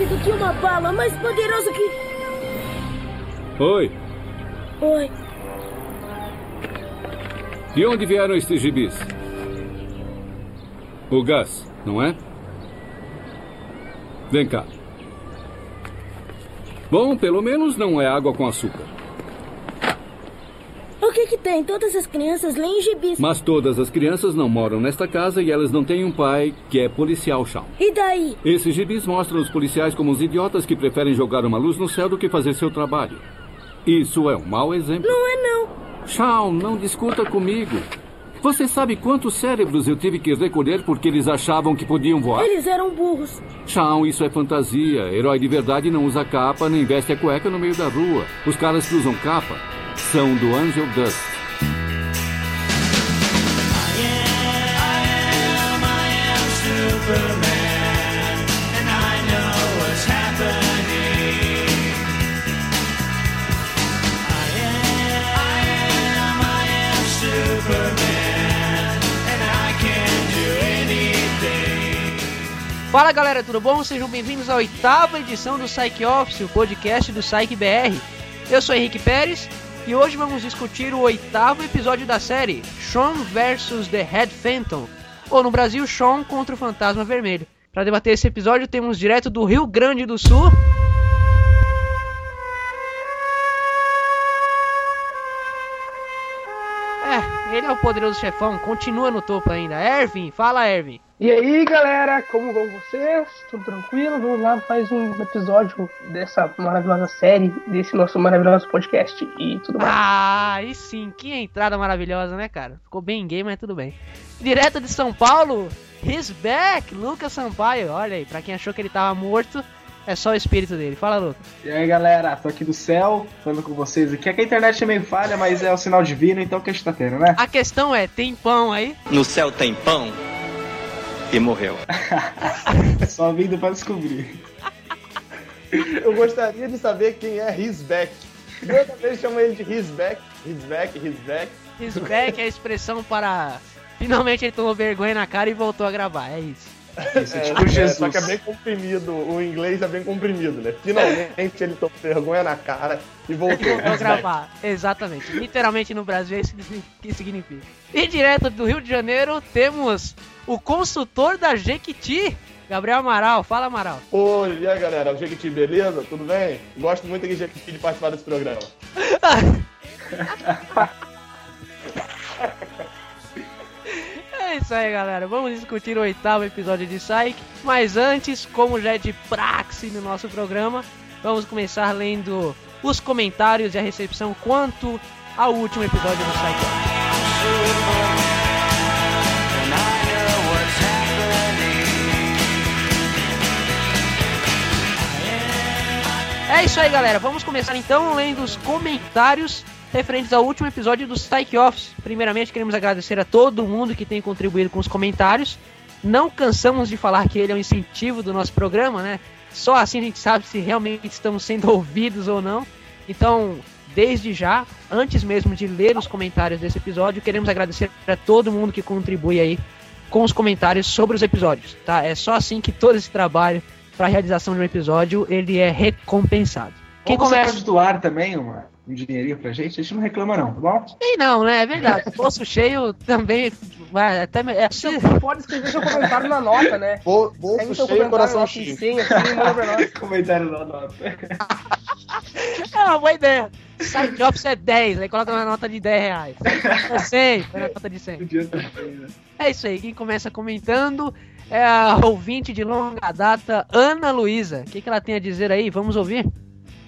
rápido que uma bala, mais poderoso que. Oi. Oi. De onde vieram estes gibis? O gás, não é? Vem cá. Bom, pelo menos não é água com açúcar. Que tem? Todas as crianças leem gibis. Mas todas as crianças não moram nesta casa e elas não têm um pai que é policial, Shawn. E daí? Esses gibis mostram os policiais como os idiotas que preferem jogar uma luz no céu do que fazer seu trabalho. Isso é um mau exemplo. Não é não. Shawn, não discuta comigo. Você sabe quantos cérebros eu tive que recolher porque eles achavam que podiam voar? Eles eram burros. Shawn, isso é fantasia. Herói de verdade não usa capa nem veste a cueca no meio da rua. Os caras que usam capa são do Angel Dust. Fala galera, tudo bom? Sejam bem-vindos à oitava edição do Psych Office, o podcast do Psych BR. Eu sou Henrique Pérez e hoje vamos discutir o oitavo episódio da série Sean vs The Red Phantom, ou no Brasil, Sean contra o Fantasma Vermelho. Para debater esse episódio, temos direto do Rio Grande do Sul. É, ele é o poderoso chefão, continua no topo ainda. Ervin, fala Ervin. E aí galera, como vão vocês? Tudo tranquilo? Vamos lá mais um episódio dessa maravilhosa série, desse nosso maravilhoso podcast e tudo mais. Ah, aí sim, que entrada maravilhosa, né, cara? Ficou bem gay, mas tudo bem. Direto de São Paulo, he's back, Lucas Sampaio. Olha aí, pra quem achou que ele tava morto, é só o espírito dele. Fala, Lucas. E aí galera, tô aqui do céu, falando com vocês aqui. É que a internet é meio falha, mas é o sinal divino, então o que a gente tá tendo, né? A questão é, tem pão aí? No céu tem pão e morreu. Só vindo pra descobrir. Eu gostaria de saber quem é His Back. Toda vez chama ele de His Back, His Back, His Back. His back é a expressão para... Finalmente ele tomou vergonha na cara e voltou a gravar, é isso. Isso, é É, tipo é, Jesus. só que é bem comprimido, o inglês é bem comprimido, né? Finalmente ele tomou vergonha na cara e voltou. Voltou a gravar, exatamente. Literalmente no Brasil é isso que significa. E direto do Rio de Janeiro temos o consultor da Jequiti, Gabriel Amaral. Fala, Amaral. Oi, e aí galera, o Jequiti, beleza? Tudo bem? Gosto muito aqui de Jequiti de participar desse programa. É isso aí, galera. Vamos discutir o oitavo episódio de Psyche. Mas antes, como já é de praxe no nosso programa, vamos começar lendo os comentários e a recepção quanto ao último episódio do Psyche. É isso aí, galera. Vamos começar então lendo os comentários referentes ao último episódio do Psyche Office. Primeiramente, queremos agradecer a todo mundo que tem contribuído com os comentários. Não cansamos de falar que ele é um incentivo do nosso programa, né? Só assim a gente sabe se realmente estamos sendo ouvidos ou não. Então, desde já, antes mesmo de ler os comentários desse episódio, queremos agradecer a todo mundo que contribui aí com os comentários sobre os episódios, tá? É só assim que todo esse trabalho para a realização de um episódio ele é recompensado. Quem você começa? pode doar também uma, um dinheirinho pra gente? A gente não reclama não, tá bom? Sei não, né? É verdade. Bolso cheio também até é, se- Você pode escrever seu comentário na nota, né? Pega Bolso o seu cheio, comentário coração cheio. 100, assim, manda pra nós. Comentário da nota. é uma boa ideia. Side Office é 10, aí coloca na nota de 10 reais. É 100, põe na nota de 100. Podia também, né? É isso aí, quem começa comentando é a ouvinte de longa data, Ana Luísa. O que, que ela tem a dizer aí? Vamos ouvir?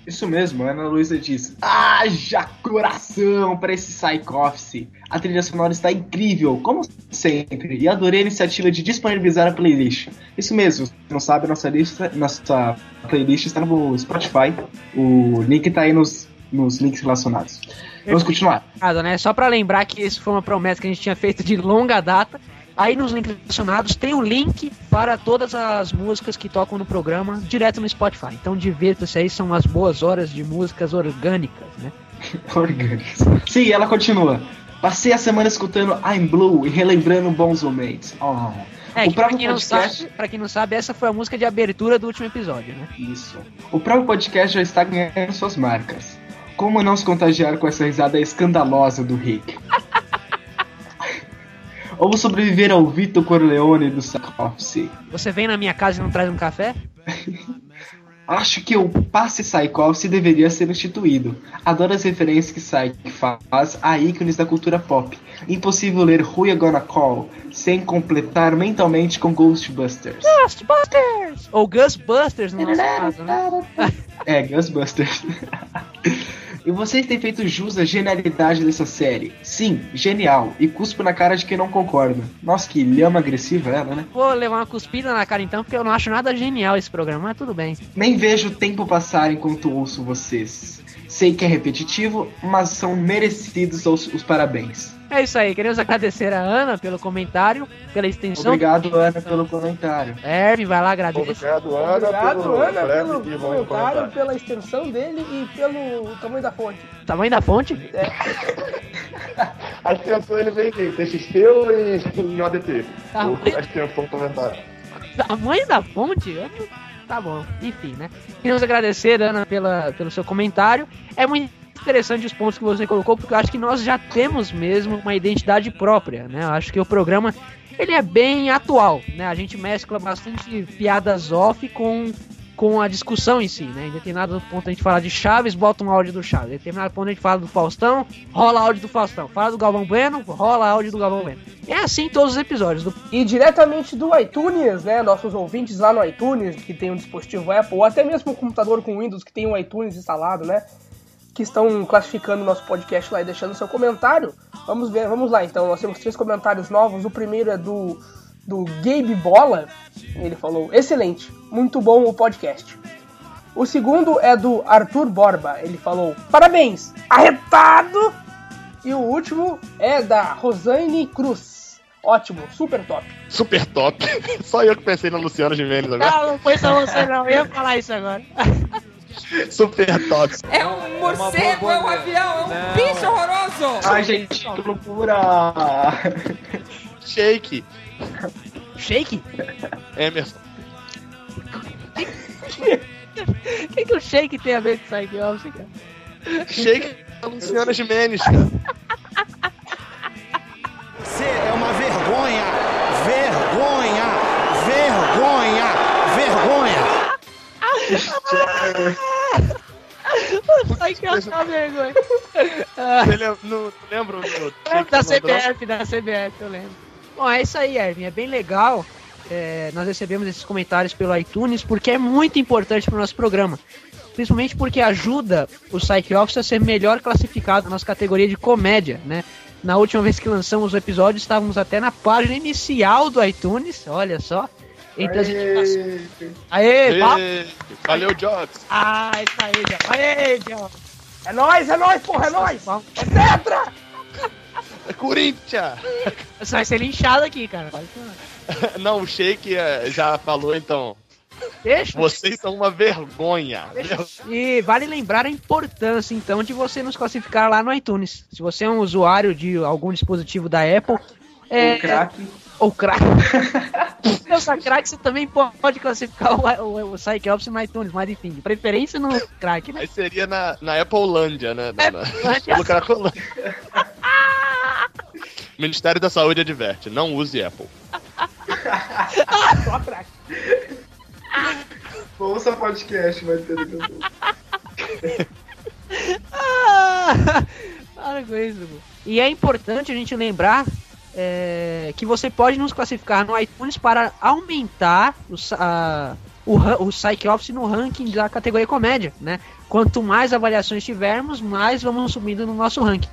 Isso mesmo, Ana Luísa disse: Haja coração para esse Psych. A trilha sonora está incrível, como sempre, e adorei a iniciativa de disponibilizar a playlist. Isso mesmo, se não sabe, nossa lista, nossa playlist está no Spotify. O link está aí nos, nos links relacionados. Vamos continuar. Né? Só pra lembrar que isso foi uma promessa que a gente tinha feito de longa data. Aí nos links relacionados tem um link para todas as músicas que tocam no programa direto no Spotify. Então divirta-se aí, são as boas horas de músicas orgânicas, né? Orgânicos. Sim, ela continua. Passei a semana escutando I'm Blue e relembrando bons momentos. Oh, É, o que pra próprio quem, não podcast. sabe, pra quem não sabe, essa foi a música de abertura do último episódio, né? Isso. O próprio podcast já está ganhando suas marcas. Como não se contagiar com essa risada escandalosa do Rick? Ou sobreviver ao Vitor Corleone do Sack Office? Você vem na minha casa e não traz um café? Acho que o passe Psych Office deveria ser instituído. Adoro as referências que Psych faz a ícones da cultura pop. Impossível ler Who You Gonna Call sem completar mentalmente com Ghostbusters. Ghostbusters! Ou Ghostbusters no nosso caso, né? É, Ghostbusters. e vocês têm feito jus à genialidade dessa série. Sim, genial. E cuspo na cara de quem não concorda. Nossa, que lhama agressiva ela, né? Vou levar uma cuspida na cara então, porque eu não acho nada genial esse programa, mas tudo bem. Nem vejo o tempo passar enquanto ouço vocês. Sei que é repetitivo, mas são merecidos os, os parabéns. É isso aí, queremos agradecer a Ana pelo comentário, pela extensão. Obrigado, Ana, pelo comentário. Erve, vai lá, agradeço. Obrigado, Ana, Obrigado, pelo Ana, pelo comentário, comentário. pela extensão dele e pelo tamanho da fonte. Tamanho da fonte? A extensão ele vem em TXT ou em, em ODT? A extensão comentário. Tamanho da fonte? Eu não- Tá bom, enfim, né? Queremos agradecer, Ana, pela, pelo seu comentário. É muito interessante os pontos que você colocou, porque eu acho que nós já temos mesmo uma identidade própria, né? Eu acho que o programa ele é bem atual, né? A gente mescla bastante piadas off com, com a discussão em si, né? Em determinado ponto a gente fala de Chaves, bota um áudio do Chaves. Em determinado ponto a gente fala do Faustão, rola áudio do Faustão. Fala do Galvão Bueno, rola áudio do Galvão Bueno. É assim todos os episódios. Do... E diretamente do iTunes, né? Nossos ouvintes lá no iTunes, que tem um dispositivo Apple, ou até mesmo um computador com Windows que tem um iTunes instalado, né? Que estão classificando o nosso podcast lá e deixando seu comentário. Vamos ver, vamos lá então. Nós temos três comentários novos. O primeiro é do, do Gabe Bola. Ele falou: excelente, muito bom o podcast. O segundo é do Arthur Borba. Ele falou: parabéns, arretado! E o último é da Rosane Cruz. Ótimo, super top. Super top. Só eu que pensei na Luciana Gimenez agora. Não, não foi só você não, eu ia falar isso agora. Super top. É um morcego, é um avião, é um bicho horroroso! Ai, gente, que loucura! Shake. Shake? Emerson. O que, que o shake tem a ver com Psych Office, cara? Shake da Luciana Gimenez, cara. Você é uma vergonha! Vergonha! Vergonha! Vergonha! Office é uma vergonha. Você lembra, não, lembra É da? CBF, da CBF, eu lembro. Bom, é isso aí, Erwin. É bem legal. É, nós recebemos esses comentários pelo iTunes porque é muito importante para o nosso programa. Principalmente porque ajuda o Psych Office a ser melhor classificado na nossa categoria de comédia, né? Na última vez que lançamos o episódio, estávamos até na página inicial do iTunes, olha só. Entre as indicações. Aê, palmas. Ê, Valeu, Jobs. Ah, isso aí, John. Aê, John. É nóis, é nóis, porra, é nóis! É tetra! Corinthians. Você vai ser linchado aqui, cara. Não, o Shake eh, já falou, então. Deixa. Vocês são uma vergonha. Ver- E vale lembrar a importância, então, de você nos classificar lá no iTunes. Se você é um usuário de algum dispositivo da Apple, é, O craque. ou crack. Se você é crack, você também po- pode classificar o, o, o no iTunes, mas enfim, de preferência no crack, né? Aí seria na, na Applelândia, né? Na, na, Applelândia. pelo Cracolândia. Ministério da Saúde adverte, não use Apple. Só craque. Ouça podcast, vai ter. Ah, Para com isso, pô. E é importante a gente lembrar é, que você pode nos classificar no iTunes para aumentar o, a- o, o Psych Office no ranking da categoria comédia, né? Quanto mais avaliações tivermos, mais vamos subindo no nosso ranking.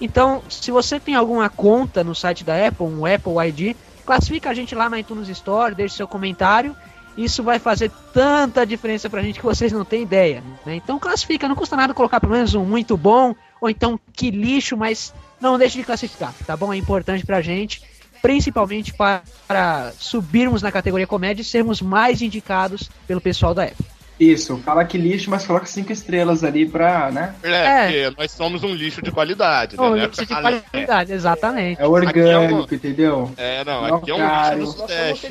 Então, se você tem alguma conta no site da Apple, um Apple ID, classifica a gente lá na iTunes Store, deixe seu comentário. Isso vai fazer tanta diferença pra gente que vocês não têm ideia. Né? Então classifica, não custa nada colocar pelo menos um muito bom, ou então que lixo, mas não deixe de classificar, tá bom? É importante pra gente, principalmente para, para subirmos na categoria comédia e sermos mais indicados pelo pessoal da Apple. Isso, fala que lixo, mas coloca cinco estrelas ali pra, né? É, É. porque nós somos um lixo de qualidade, né? Ô, Não é lixo de qualidade, exatamente. É orgânico, entendeu? É, não, Não, aqui é um cara, lixo do Sudeste.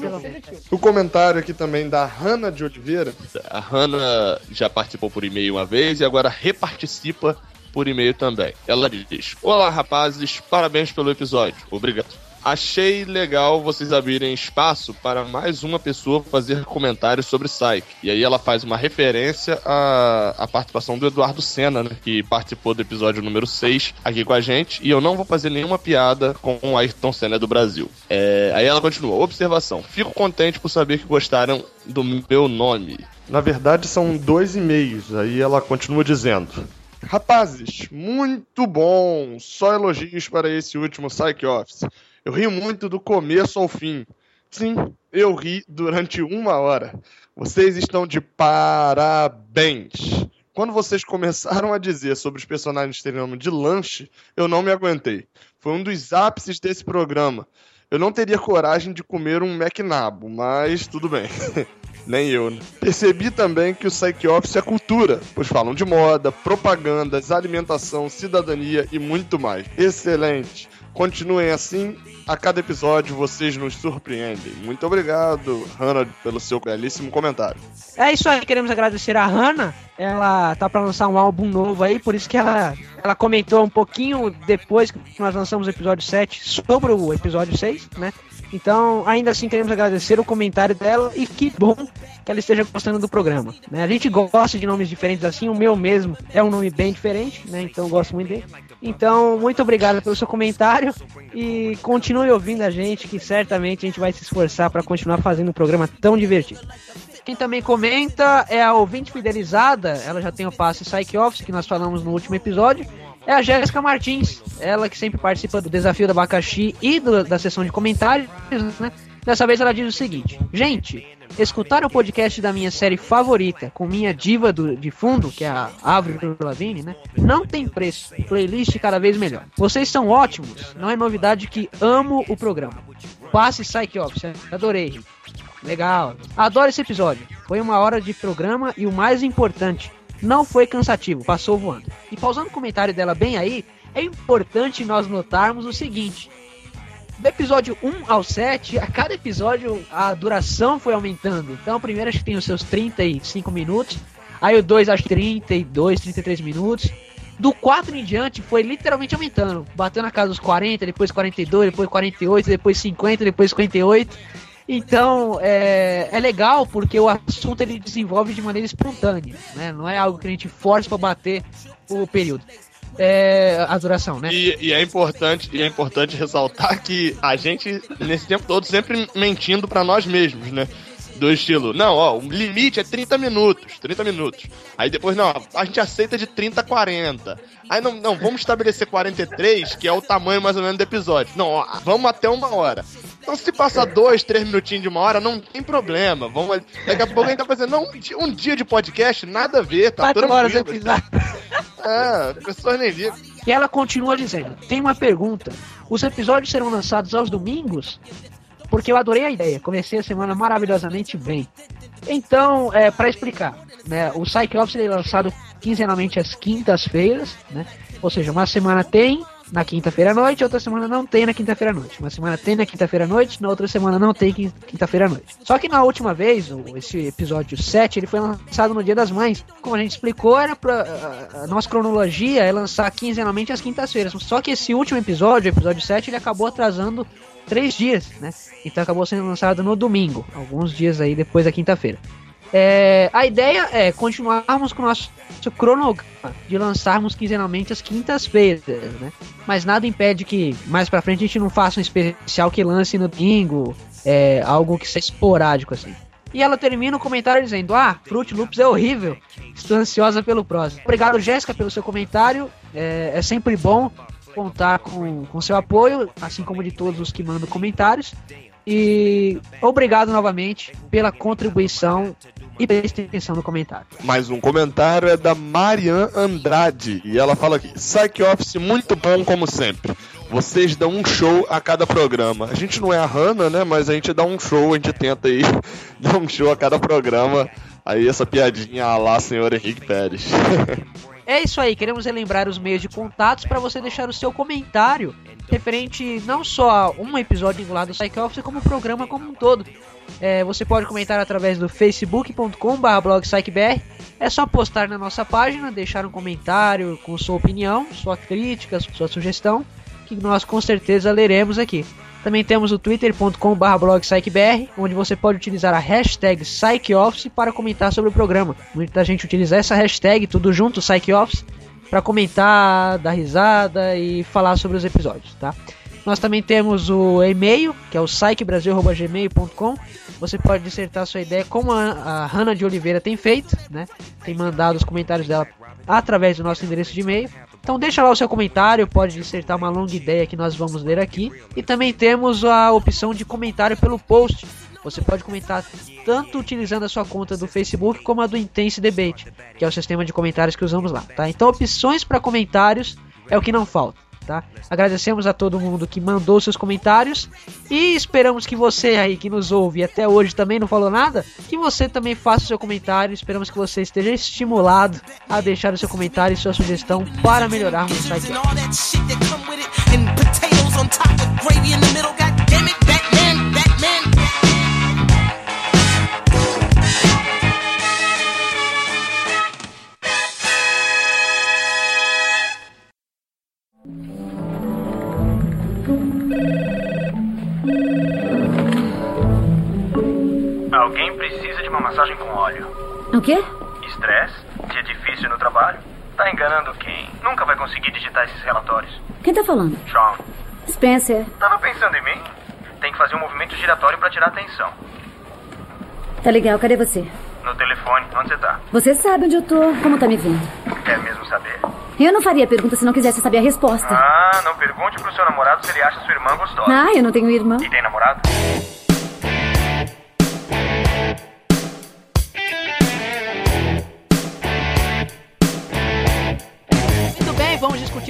pelo menos. O comentário aqui também da Hanna de Oliveira. A Hannah já participou por e-mail uma vez e agora reparticipa por e-mail também. Ela diz: Olá, rapazes, parabéns pelo episódio. Obrigado. Achei legal vocês abrirem espaço para mais uma pessoa fazer comentários sobre Psyche. E aí ela faz uma referência à, à participação do Eduardo Senna, né, que participou do episódio número 6 aqui com a gente. E eu não vou fazer nenhuma piada com o Ayrton Senna do Brasil. É, aí ela continua: Observação. Fico contente por saber que gostaram do meu nome. Na verdade, são dois e-mails. Aí ela continua dizendo: Rapazes, muito bom! Só elogios para esse último Psych Office. Eu ri muito do começo ao fim. Sim, eu ri durante uma hora. Vocês estão de parabéns! Quando vocês começaram a dizer sobre os personagens terem nome de lanche, eu não me aguentei. Foi um dos ápices desse programa. Eu não teria coragem de comer um McNabo, mas tudo bem. Nem eu, né? Percebi também que o Psych Office é cultura, pois falam de moda, propagandas, alimentação, cidadania e muito mais. Excelente! Continuem assim, a cada episódio vocês nos surpreendem. Muito obrigado, Hannah, pelo seu belíssimo comentário. É isso aí, queremos agradecer a Hannah. Ela tá pra lançar um álbum novo aí, por isso que ela, ela comentou um pouquinho depois que nós lançamos o episódio 7 sobre o episódio 6, né? Então, ainda assim, queremos agradecer o comentário dela e que bom que ela esteja gostando do programa. Né? A gente gosta de nomes diferentes assim, o meu mesmo é um nome bem diferente, né? Então, eu gosto muito dele. Então, muito obrigado pelo seu comentário e continue ouvindo a gente, que certamente a gente vai se esforçar para continuar fazendo um programa tão divertido. Quem também comenta é a ouvinte fidelizada, ela já tem o passe Psych Office, que nós falamos no último episódio, é a Jéssica Martins, ela que sempre participa do Desafio do Abacaxi e do- da sessão de comentários, né? Dessa vez ela diz o seguinte: Gente, escutar o podcast da minha série favorita, com minha diva do- de fundo, que é a Avril Lavigne, né? Não tem preço. Playlist cada vez melhor. Vocês são ótimos. Não é novidade que amo o programa. Passe Psych Office. Adorei. Legal. Adoro esse episódio. Foi uma hora de programa e o mais importante, não foi cansativo, passou voando. E pausando o comentário dela bem aí, é importante nós notarmos o seguinte: do episódio 1 ao 7, a cada episódio a duração foi aumentando. Então, o primeiro acho que tem os seus 35 minutos, aí o 2 acho que 32, 33 minutos. Do 4 em diante foi literalmente aumentando, batendo na casa dos 40, depois 42, depois 48, depois 50, depois 58. Então é, é legal porque o assunto ele desenvolve de maneira espontânea, né? Não é algo que a gente força para bater o período. É, a duração, né? E, e é importante, e é importante ressaltar que a gente, nesse tempo todo, sempre mentindo pra nós mesmos, né? Do estilo, não, ó, o limite é 30 minutos, 30 minutos. Aí depois, não, a gente aceita de 30 a 40. Aí não, não, vamos estabelecer 43, que é o tamanho mais ou menos do episódio. Não, ó, vamos até uma hora. Então se passar dois, três minutinhos de uma hora, não tem problema. Vamos, daqui a pouco a gente tá fazendo, não, um dia- um dia de podcast, nada a ver, tá Quatro horas de tranquilo. É, pessoas nem ligam. E ela continua dizendo: tem uma pergunta. Os episódios serão lançados aos domingos? Porque eu adorei a ideia. Comecei a semana maravilhosamente bem. Então, é, para explicar, né, o ele é lançado quinzenalmente às quintas-feiras, né? Ou seja, uma semana tem na quinta-feira à noite, outra semana não tem na quinta-feira à noite. Uma semana tem na quinta-feira à noite, na outra semana não tem quin- quinta-feira à noite. Só que na última vez, esse episódio 7, ele foi lançado no Dia das Mães. Como a gente explicou, era pra, a nossa cronologia é lançar quinzenalmente às quintas-feiras. Só que esse último episódio, o episódio 7, ele acabou atrasando três dias, né? Então acabou sendo lançado no domingo, alguns dias aí depois da quinta-feira. É, a ideia é continuarmos com o nosso cronograma de lançarmos quinzenalmente às quintas-feiras, né? Mas nada impede que mais pra frente a gente não faça um especial que lance no domingo, é, algo que seja esporádico assim. E ela termina o comentário dizendo: Ah, Fruit Loops é horrível. Estou ansiosa pelo próximo. Obrigado, Jéssica, pelo seu comentário. É, é sempre bom contar com, com seu apoio, assim como de todos os que mandam comentários. E obrigado novamente pela contribuição e pela extensão no comentário. Mais um comentário é da Marian Andrade. E ela fala aqui: Psych Office muito bom como sempre. Vocês dão um show a cada programa. A gente não é a Hannah, né? Mas a gente dá um show, a gente tenta aí dar um show a cada programa Aí essa piadinha lá, senhor Henrique Pérez. É isso aí, queremos relembrar os meios de contatos para você deixar o seu comentário referente não só a um episódio lá do Psych Office, como o programa como um todo. É, você pode comentar através do facebook.com.br É só postar na nossa página, deixar um comentário com sua opinião, sua crítica, sua sugestão, que nós com certeza leremos aqui. Também temos o twitter.com/blogpsychbr, onde você pode utilizar a hashtag PsychOffice para comentar sobre o programa. Muita gente utiliza essa hashtag, tudo junto, PsychOffice, para comentar, dar risada e falar sobre os episódios, tá? Nós também temos o e-mail, que é o psychbrasil.gmail.com. Você pode dissertar sua ideia como a, a Hanna de Oliveira tem feito, né? Tem mandado os comentários dela através do nosso endereço de e-mail. Então deixa lá o seu comentário, pode dissertar uma longa ideia que nós vamos ler aqui. E também temos a opção de comentário pelo post. Você pode comentar tanto utilizando a sua conta do Facebook como a do Intense Debate, que é o sistema de comentários que usamos lá, tá? Então opções para comentários é o que não falta. Tá? Agradecemos a todo mundo que mandou seus comentários e esperamos que você aí que nos ouve até hoje também não falou nada, que você também faça o seu comentário. Esperamos que você esteja estimulado a deixar o seu comentário e sua sugestão para melhorarmos o site. Alguém precisa de uma massagem com óleo. O quê? Estresse? Dia difícil no trabalho? Tá enganando quem? Nunca vai conseguir digitar esses relatórios. Quem tá falando? Sean, Spencer. tava pensando em mim? Tem que fazer um movimento giratório pra tirar a atenção. Tá legal, cadê você? No telefone, onde você tá? Você sabe onde eu tô, como tá me vendo. Quer mesmo saber? Eu não faria a pergunta se não quisesse saber a resposta. Ah, não pergunte pro seu namorado se ele acha sua irmã gostosa. Ah, eu não tenho irmã. E tem namorado?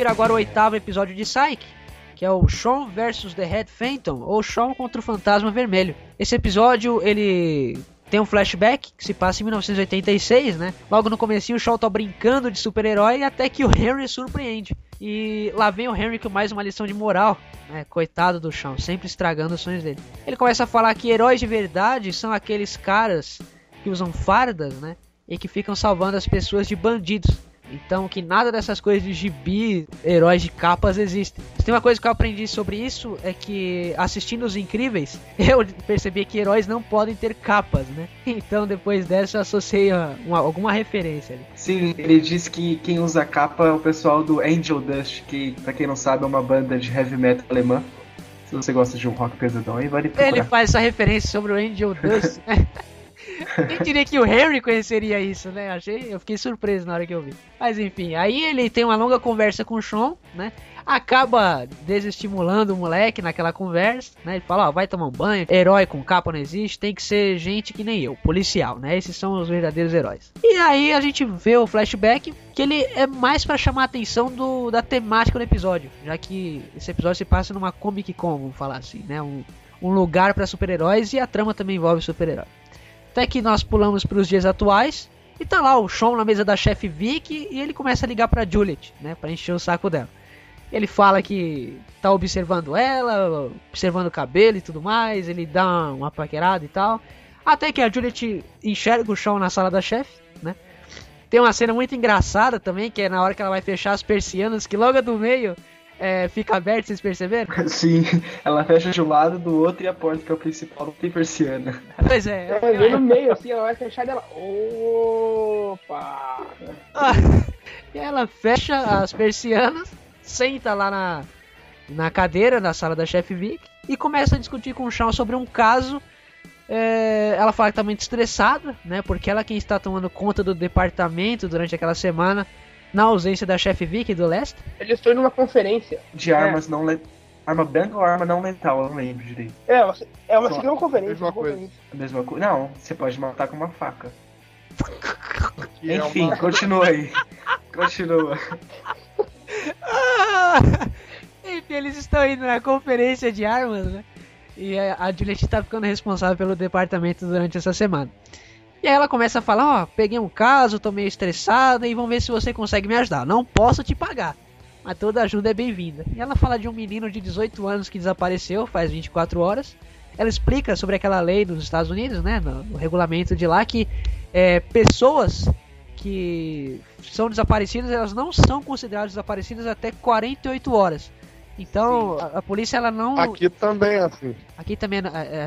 Vamos discutir agora o oitavo episódio de Psyche, que é o Sean versus The Red Phantom, ou Sean contra o Fantasma Vermelho. Esse episódio, ele tem um flashback que se passa em 1986, né? Logo no comecinho o Shaw tá brincando de super-herói até que o Henry surpreende. E lá vem o Henry com mais uma lição de moral, né? Coitado do Shaw, sempre estragando os sonhos dele. Ele começa a falar que heróis de verdade são aqueles caras que usam fardas, né? E que ficam salvando as pessoas de bandidos. Então, que nada dessas coisas de gibi, heróis de capas existem. Se tem uma coisa que eu aprendi sobre isso é que assistindo Os Incríveis, eu percebi que heróis não podem ter capas, né? Então, depois dessa, eu associei uma- alguma referência ali. Sim, ele diz que quem usa capa é o pessoal do Angel Dust, que, pra quem não sabe, é uma banda de heavy metal alemã. Se você gosta de um rock pesadão, aí vale Ele procurar. faz essa referência sobre o Angel Dust. né? Quem diria que o Henry conheceria isso, né? Achei, eu fiquei surpreso na hora que eu vi. Mas enfim, aí ele tem uma longa conversa com o Sean, né? Acaba desestimulando o moleque naquela conversa, né? Ele fala, ó, vai tomar um banho, herói com capa não existe, tem que ser gente que nem eu, policial, né? Esses são os verdadeiros heróis. E aí a gente vê o flashback, que ele é mais pra chamar a atenção do, da temática do episódio, já que esse episódio se passa numa Comic Con, vamos falar assim, né? Um, um lugar pra super-heróis e a trama também envolve super-herói. Até que nós pulamos para os dias atuais e tá lá o Sean na mesa da chefe Vic e ele começa a ligar pra Juliet, né, para encher o saco dela. Ele fala que tá observando ela, observando o cabelo e tudo mais, ele dá uma paquerada e tal. Até que a Juliet enxerga o Sean na sala da chefe, né? Tem uma cena muito engraçada também, que é na hora que ela vai fechar as persianas, que logo do meio é, fica aberto, vocês perceberam? Sim, ela fecha de um lado, do outro e a porta, que é o principal, não tem persiana. Pois é. Ela vem no meio, assim, ela vai fechar dela. Opa! E ela fecha as persianas, senta lá na, na cadeira da sala da chefe Vic e começa a discutir com o Sean sobre um caso. É, ela fala que tá muito estressada, né? Porque ela é quem está tomando conta do departamento durante aquela semana, na ausência da chefe Vic e do Lester. Eles estão indo numa conferência. De armas não. Arma branca ou arma não letal? Eu não lembro direito. É, é uma Só. segunda conferência. Mesma uma coisa. mesma coisa? Não, você pode matar com uma faca. Que é Enfim, uma- continua aí. Continua. Ah! Enfim, eles estão indo na conferência de armas, né? E a a Juliet tá ficando responsável pelo departamento durante essa semana. E aí ela começa a falar, ó, peguei um caso, tô meio estressada e vamos ver se você consegue me ajudar. Não posso te pagar, mas toda ajuda é bem-vinda. E ela fala de um menino de 18 anos que desapareceu faz 24 horas. Ela explica sobre aquela lei dos Estados Unidos, né, no, no regulamento de lá, que é, pessoas que são desaparecidas, elas não são consideradas desaparecidas até 48 horas. Então, a, a polícia ela não... Aqui também é assim. Aqui também é, é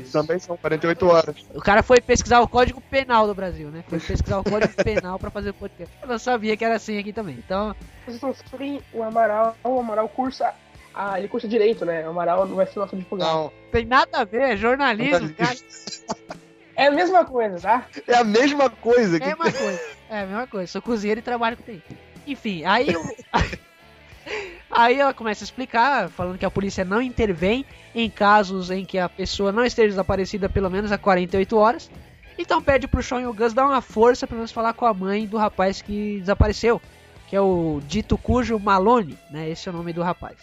assim? Também são 48 horas. O cara foi pesquisar o Código Penal do Brasil, né? Foi pesquisar o Código Penal pra fazer o podcast. Eu não sabia que era assim aqui também. Então, Vocês não sabem, o Amaral, o Amaral cursa. Ah, ele cursa direito, né? O Amaral não vai ser nosso advogado. Não, tem nada a ver, é jornalismo, cara. É a mesma coisa, tá? é a mesma coisa. É Que... a mesma coisa. É a mesma coisa. Sou cozinheiro e trabalho com TI. Enfim, aí eu... Aí ela começa a explicar, falando que a polícia não intervém em casos em que a pessoa não esteja desaparecida pelo menos há 48 horas. Então pede pro Sean e o Gus dar uma força pra menos falar com a mãe do rapaz que desapareceu, que é o dito cujo Malone, né? Esse é o nome do rapaz.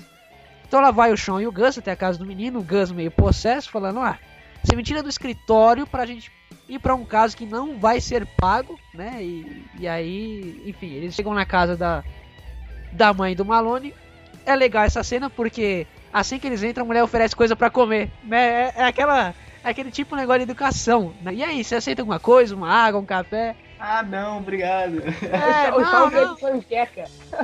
Então lá vai o Sean e o Gus até a casa do menino, o Gus meio possesso, falando: Ah, você me tira do escritório pra gente ir pra um caso que não vai ser pago, né? E, e aí, enfim, eles chegam na casa da, da mãe do Malone. É legal essa cena porque assim que eles entram, a mulher oferece coisa pra comer, né? É, é aquela. É aquele tipo de negócio de educação. Né? E aí, você aceita alguma coisa? Uma água, um café? Ah, não, obrigado. É, o não. pede panqueca.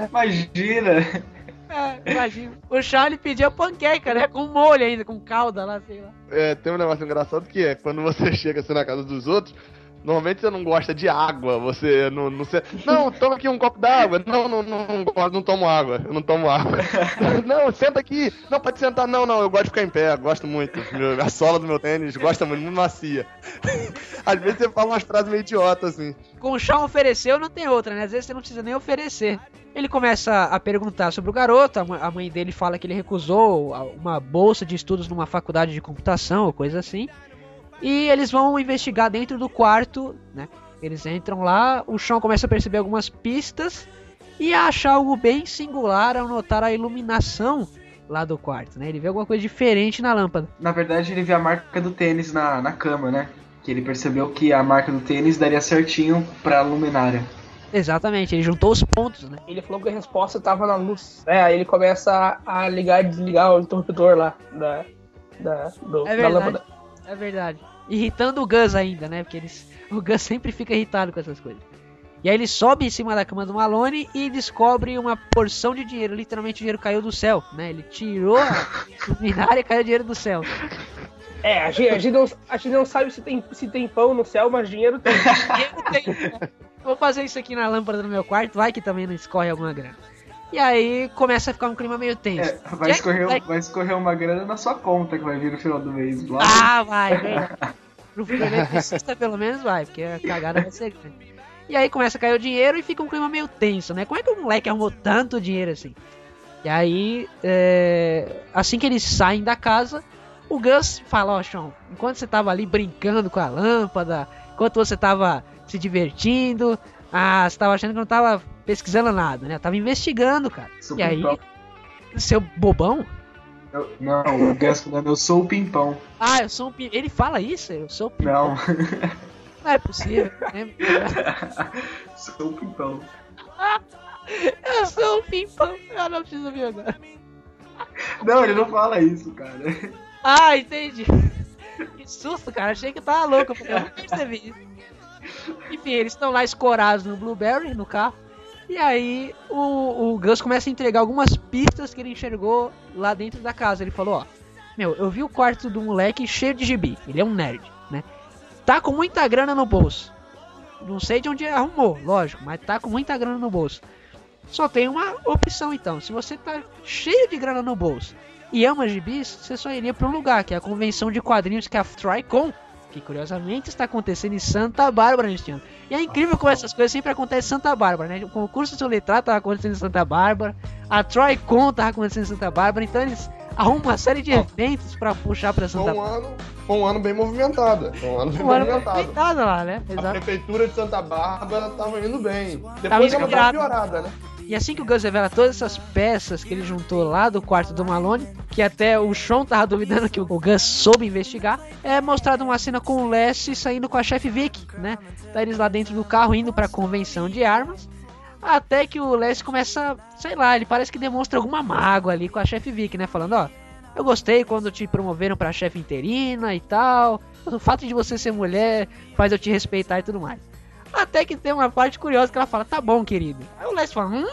Imagina. É, imagina. O Charlie pedia panqueca, né? Com molho ainda, com calda lá, sei lá. É, tem um negócio engraçado que é quando você chega assim na casa dos outros, normalmente você não gosta de água, você não. Não, você, não toma aqui um copo d'água. Não, não, não, não, gosto, não tomo água. Eu não tomo água. não, senta aqui. Não, pode sentar. Não, não, eu gosto de ficar em pé, gosto muito. Meu- a sola do meu tênis gosta muito, muito macia. Às vezes você fala umas frases meio idiotas assim. Com o Sean ofereceu, não tem outra, né? Às vezes você não precisa nem oferecer. Ele começa a perguntar sobre o garoto, a mãe dele fala que ele recusou uma bolsa de estudos numa faculdade de computação ou coisa assim. E eles vão investigar dentro do quarto, né? Eles entram lá, o Sean começa a perceber algumas pistas e acha algo bem singular ao notar a iluminação lá do quarto, né? Ele vê alguma coisa diferente na lâmpada. Na verdade, ele vê a marca do tênis na, na cama, né? Que ele percebeu que a marca do tênis daria certinho pra luminária. Exatamente, ele juntou os pontos, né? Ele falou que a resposta tava na luz. É, aí ele começa a a ligar e desligar o interruptor lá da, da, do- É da lâmpada. É verdade. Irritando o Gus ainda, né? Porque eles, o Gus sempre fica irritado com essas coisas. E aí ele sobe em cima da cama do Malone e descobre uma porção de dinheiro. Literalmente o dinheiro caiu do céu, né? Ele tirou a luminária e caiu dinheiro do céu. É, a gente, a gente não, a gente não sabe se tem, se tem pão no céu, mas dinheiro tem. Dinheiro tem, né? Vou fazer isso aqui na lâmpada do meu quarto, vai que também não escorre alguma grana. E aí começa a ficar um clima meio tenso. É, vai, escorrer, Black- vai escorrer uma grana na sua conta que vai vir no final do mês. Lá Ah, vai, vem. Pro eletricista pelo menos vai, porque a cagada vai ser grande. E aí começa a cair o dinheiro e fica um clima meio tenso, né? Como é que o moleque arrumou tanto dinheiro assim? E aí, é, assim que eles saem da casa, o Gus fala, ó, Sean, enquanto você tava ali brincando com a lâmpada, enquanto você tava se divertindo, ah, você tava achando que não tava pesquisando nada, né? Tava investigando, cara. Sou E aí, pimpão. seu bobão? Eu- não, o Gus falando, eu sou o pimpão. Ah, eu sou um pi... Ele fala isso? Eu sou um Não, Não é possível. né? sou o pimpão. Eu sou um pimpão. Eu não preciso ver agora. Não, ele não fala isso, cara. Ah, entendi. Que susto, cara. Achei que eu tava louco. porque Eu não percebi isso. Enfim, eles estão lá escorados no Blueberry, no carro. E aí o, o Gus começa a entregar algumas pistas que ele enxergou lá dentro da casa. Ele falou, ó. Meu, eu vi o quarto do moleque cheio de gibi. Ele é um nerd, né? Tá com muita grana no bolso. Não sei de onde arrumou, lógico, mas tá com muita grana no bolso. Só tem uma opção então. Se você tá cheio de grana no bolso e ama gibis, você só iria para um lugar, que é a convenção de quadrinhos que é a Tricon, que curiosamente está acontecendo em Santa Bárbara neste ano. E é incrível como essas coisas sempre acontecem em Santa Bárbara, né? O concurso de soletrado estava acontecendo em Santa Bárbara, a Tricon estava acontecendo em Santa Bárbara, então eles arrumam uma série de eventos para puxar para Foi Santa um Bárbara. ano, foi um ano bem movimentado. Foi um ano bem Um ano movimentado. movimentado lá, né? A Exato. prefeitura de Santa Bárbara tava indo bem. Tava Depois ela deu uma piorada, né? E assim que o Gus revela todas essas peças que ele juntou lá do quarto do Malone, que até o Sean tava duvidando que o Gus soube investigar, é mostrado uma cena com o Les saindo com a chefe Vic, né? Tá eles lá dentro do carro indo pra convenção de armas. Até que o Les começa, sei lá, ele parece que demonstra alguma mágoa ali com a chefe Vic, né? Falando, ó, eu gostei quando te promoveram pra chefe interina e tal. O fato de você ser mulher faz eu te respeitar e tudo mais. Até que tem uma parte curiosa que ela fala, tá bom, querido. Aí o Les fala, hum?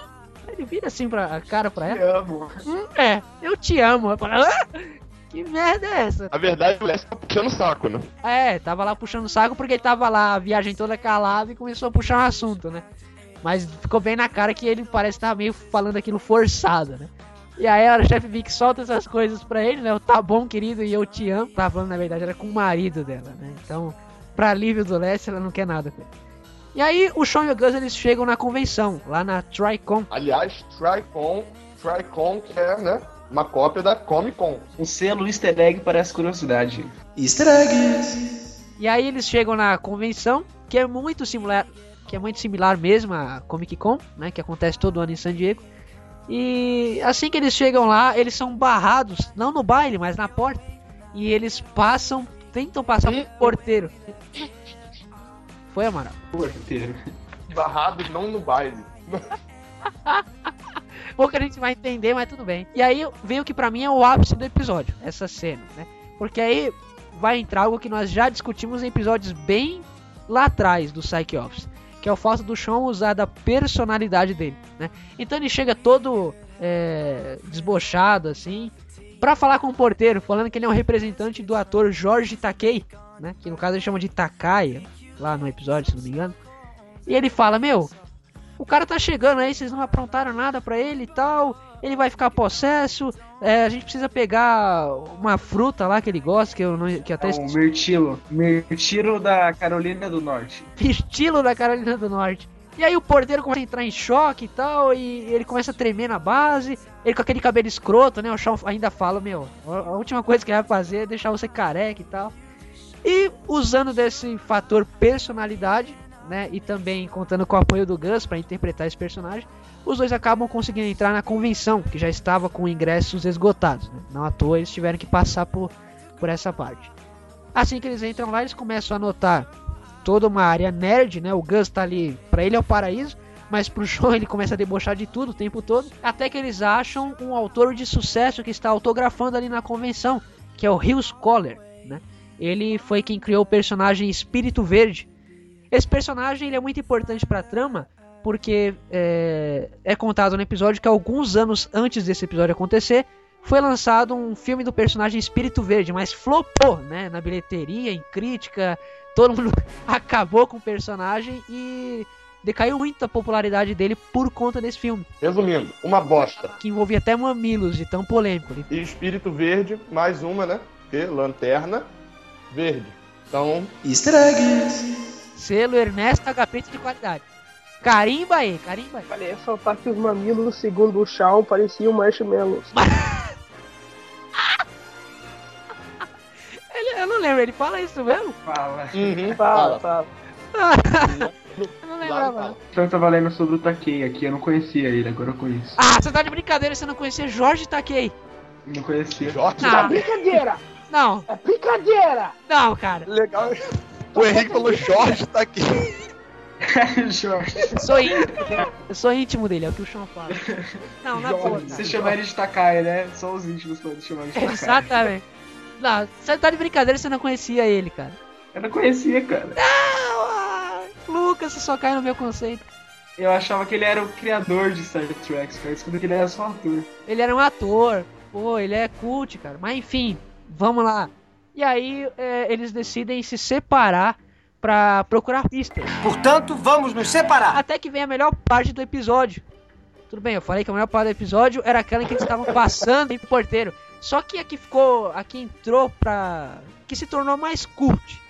Ele vira assim pra a cara pra ela. Te amo. Hum, é, eu te amo. Ela fala, ah, que merda é essa? Na verdade, o Les tá puxando o saco, né? É, tava lá puxando o saco porque ele tava lá a viagem toda calada e começou a puxar um assunto, né? Mas ficou bem na cara que ele parece estar meio falando aquilo forçado, né? E aí a chefe Vic solta essas coisas pra ele, né? O tá bom, querido, e eu te amo. Tava falando, na verdade, era com o marido dela, né? Então, pra alívio do Leste, ela não quer nada com ele. E aí o Sean e o Gus eles chegam na convenção, lá na Tricon. Aliás, Tricon, Tricon que é, né? Uma cópia da Comic Con. Um selo easter egg para essa curiosidade. Easter eggs. E aí eles chegam na convenção, que é muito similar, que é muito similar mesmo à Comic Con, né? Que acontece todo ano em San Diego. E assim que eles chegam lá, eles são barrados, não no baile, mas na porta. E eles passam, tentam passar pro porteiro. Foi, Amaral? Porteiro. Barrados não no baile. Pouco a gente vai entender, mas tudo bem. E aí vem o que pra mim é o ápice do episódio, essa cena, né? Porque aí vai entrar algo que nós já discutimos em episódios bem lá atrás do Psyche Office, que é o fato do Sean usar da personalidade dele, né? Então ele chega todo é, desbochado, assim, pra falar com o porteiro, falando que ele é um representante do ator Jorge Takei, né? Que no caso ele chama de Takaya, lá no episódio, se não me engano. E ele fala, meu, o cara tá chegando aí, vocês não aprontaram nada pra ele e tal. Ele vai ficar possesso. é, a gente precisa pegar uma fruta lá que ele gosta, que eu não, que até É um mirtilo. Mirtilo da Carolina do Norte. estilo da Carolina do Norte. E aí o porteiro começa a entrar em choque e tal, e ele começa a tremer na base. Ele com aquele cabelo escroto, né? O Sean ainda fala, meu, a última coisa que ele vai fazer é deixar você careca e tal. E usando desse fator personalidade, né, e também contando com o apoio do Gus para interpretar esse personagem, os dois acabam conseguindo entrar na convenção, que já estava com ingressos esgotados. Né? Não à toa eles tiveram que passar por, por essa parte. Assim que eles entram lá, eles começam a notar toda uma área nerd, né? O Gus tá ali, para ele é o paraíso, mas pro Sean ele começa a debochar de tudo o tempo todo, até que eles acham um autor de sucesso que está autografando ali na convenção, que é o Scholar, né? Ele foi quem criou o personagem Espírito Verde. Esse personagem ele é muito importante para a trama, porque é, é contado no episódio que alguns anos antes desse episódio acontecer, foi lançado um filme do personagem Espírito Verde, mas flopou, né? Na bilheteria, em crítica, todo mundo acabou com o personagem e decaiu muito a popularidade dele por conta desse filme. Resumindo, uma bosta. Que envolvia até mamilos de tão polêmico. E Espírito Verde, mais uma, né? Porque Lanterna Verde. Então. Easter eggs. Selo Ernesto Agapito de qualidade. Carimba aí, carimba aí. Falei, soltar que os mamilos, segundo o Shawn, pareciam marshmallows. Ele, eu não lembro, ele fala isso mesmo? Fala. Uhum, Fala, fala. Eu não lembrava. Então eu tava lendo sobre o Takei aqui, eu não conhecia ele, agora eu conheço. Ah, você tá de brincadeira, você não conhecia Jorge Takei? Não conhecia. Jorge Não. É brincadeira! Não, É brincadeira! não, cara. Legal. O Henrique falou Jorge tá aqui. Jorge. Eu sou íntimo dele. Eu sou íntimo dele, é o que o Sean fala. Não, na boa. Você cara. chama ele de Takai, né? Só os íntimos podem chamar ele de Takai. Exatamente. Não, você tá de brincadeira, você não conhecia ele, cara. Eu não conhecia, cara. Não, ah, Lucas, você só cai no meu conceito. Eu achava que ele era o criador de Star Trek, cara. Descobri que ele era só ator. Ele era um ator. Pô, ele é cult, cara. Mas enfim, vamos lá. E aí é, eles decidem se separar pra procurar pistas. Portanto, vamos nos separar. Até que vem a melhor parte do episódio. Tudo bem, eu falei que a melhor parte do episódio era aquela em que eles estavam passando entre o porteiro. Só que a que ficou, a que entrou pra. que se tornou mais cult,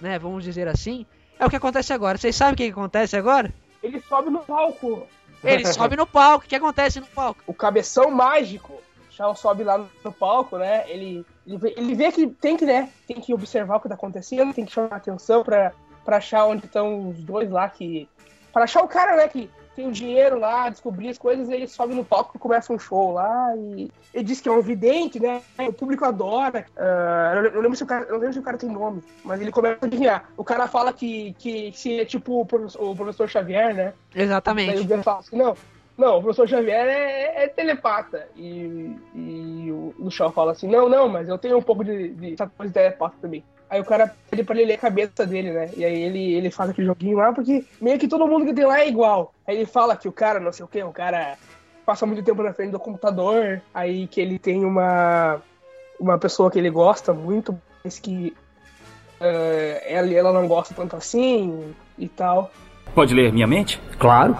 né? Vamos dizer assim. É o que acontece agora. Vocês sabem o que, acontece agora? Ele sobe no palco. Ele sobe no palco. O que acontece no palco? O cabeção mágico. Shawn sobe lá no palco, né? Ele, ele, vê, ele vê que tem que, né? Tem que observar o que tá acontecendo, tem que chamar atenção pra, pra achar onde estão os dois lá que. Pra achar o cara, né? Que tem o dinheiro lá, descobrir as coisas, ele sobe no palco e começa um show lá. E ele diz que é um vidente, né? O público adora. Uh, eu, não lembro se o cara, não lembro se o cara tem nome, mas ele começa a adivinhar. O cara fala que, que se é tipo o professor, o professor Xavier, né? Exatamente. Daí o Gus fala assim, não. Não, o professor Xavier é, é telepata. E, e o, o Shaw fala assim: não, não, mas eu tenho um pouco de, de essa coisa de telepata também. Aí o cara pede pra ele ler a cabeça dele, né? E aí ele, ele faz aquele joguinho lá, porque meio que todo mundo que tem lá é igual. Aí ele fala que o cara, não sei o que, o cara passa muito tempo na frente do computador, aí que ele tem uma, uma pessoa que ele gosta muito, mas que uh, ela, ela não gosta tanto assim e tal. Pode ler minha mente? Claro.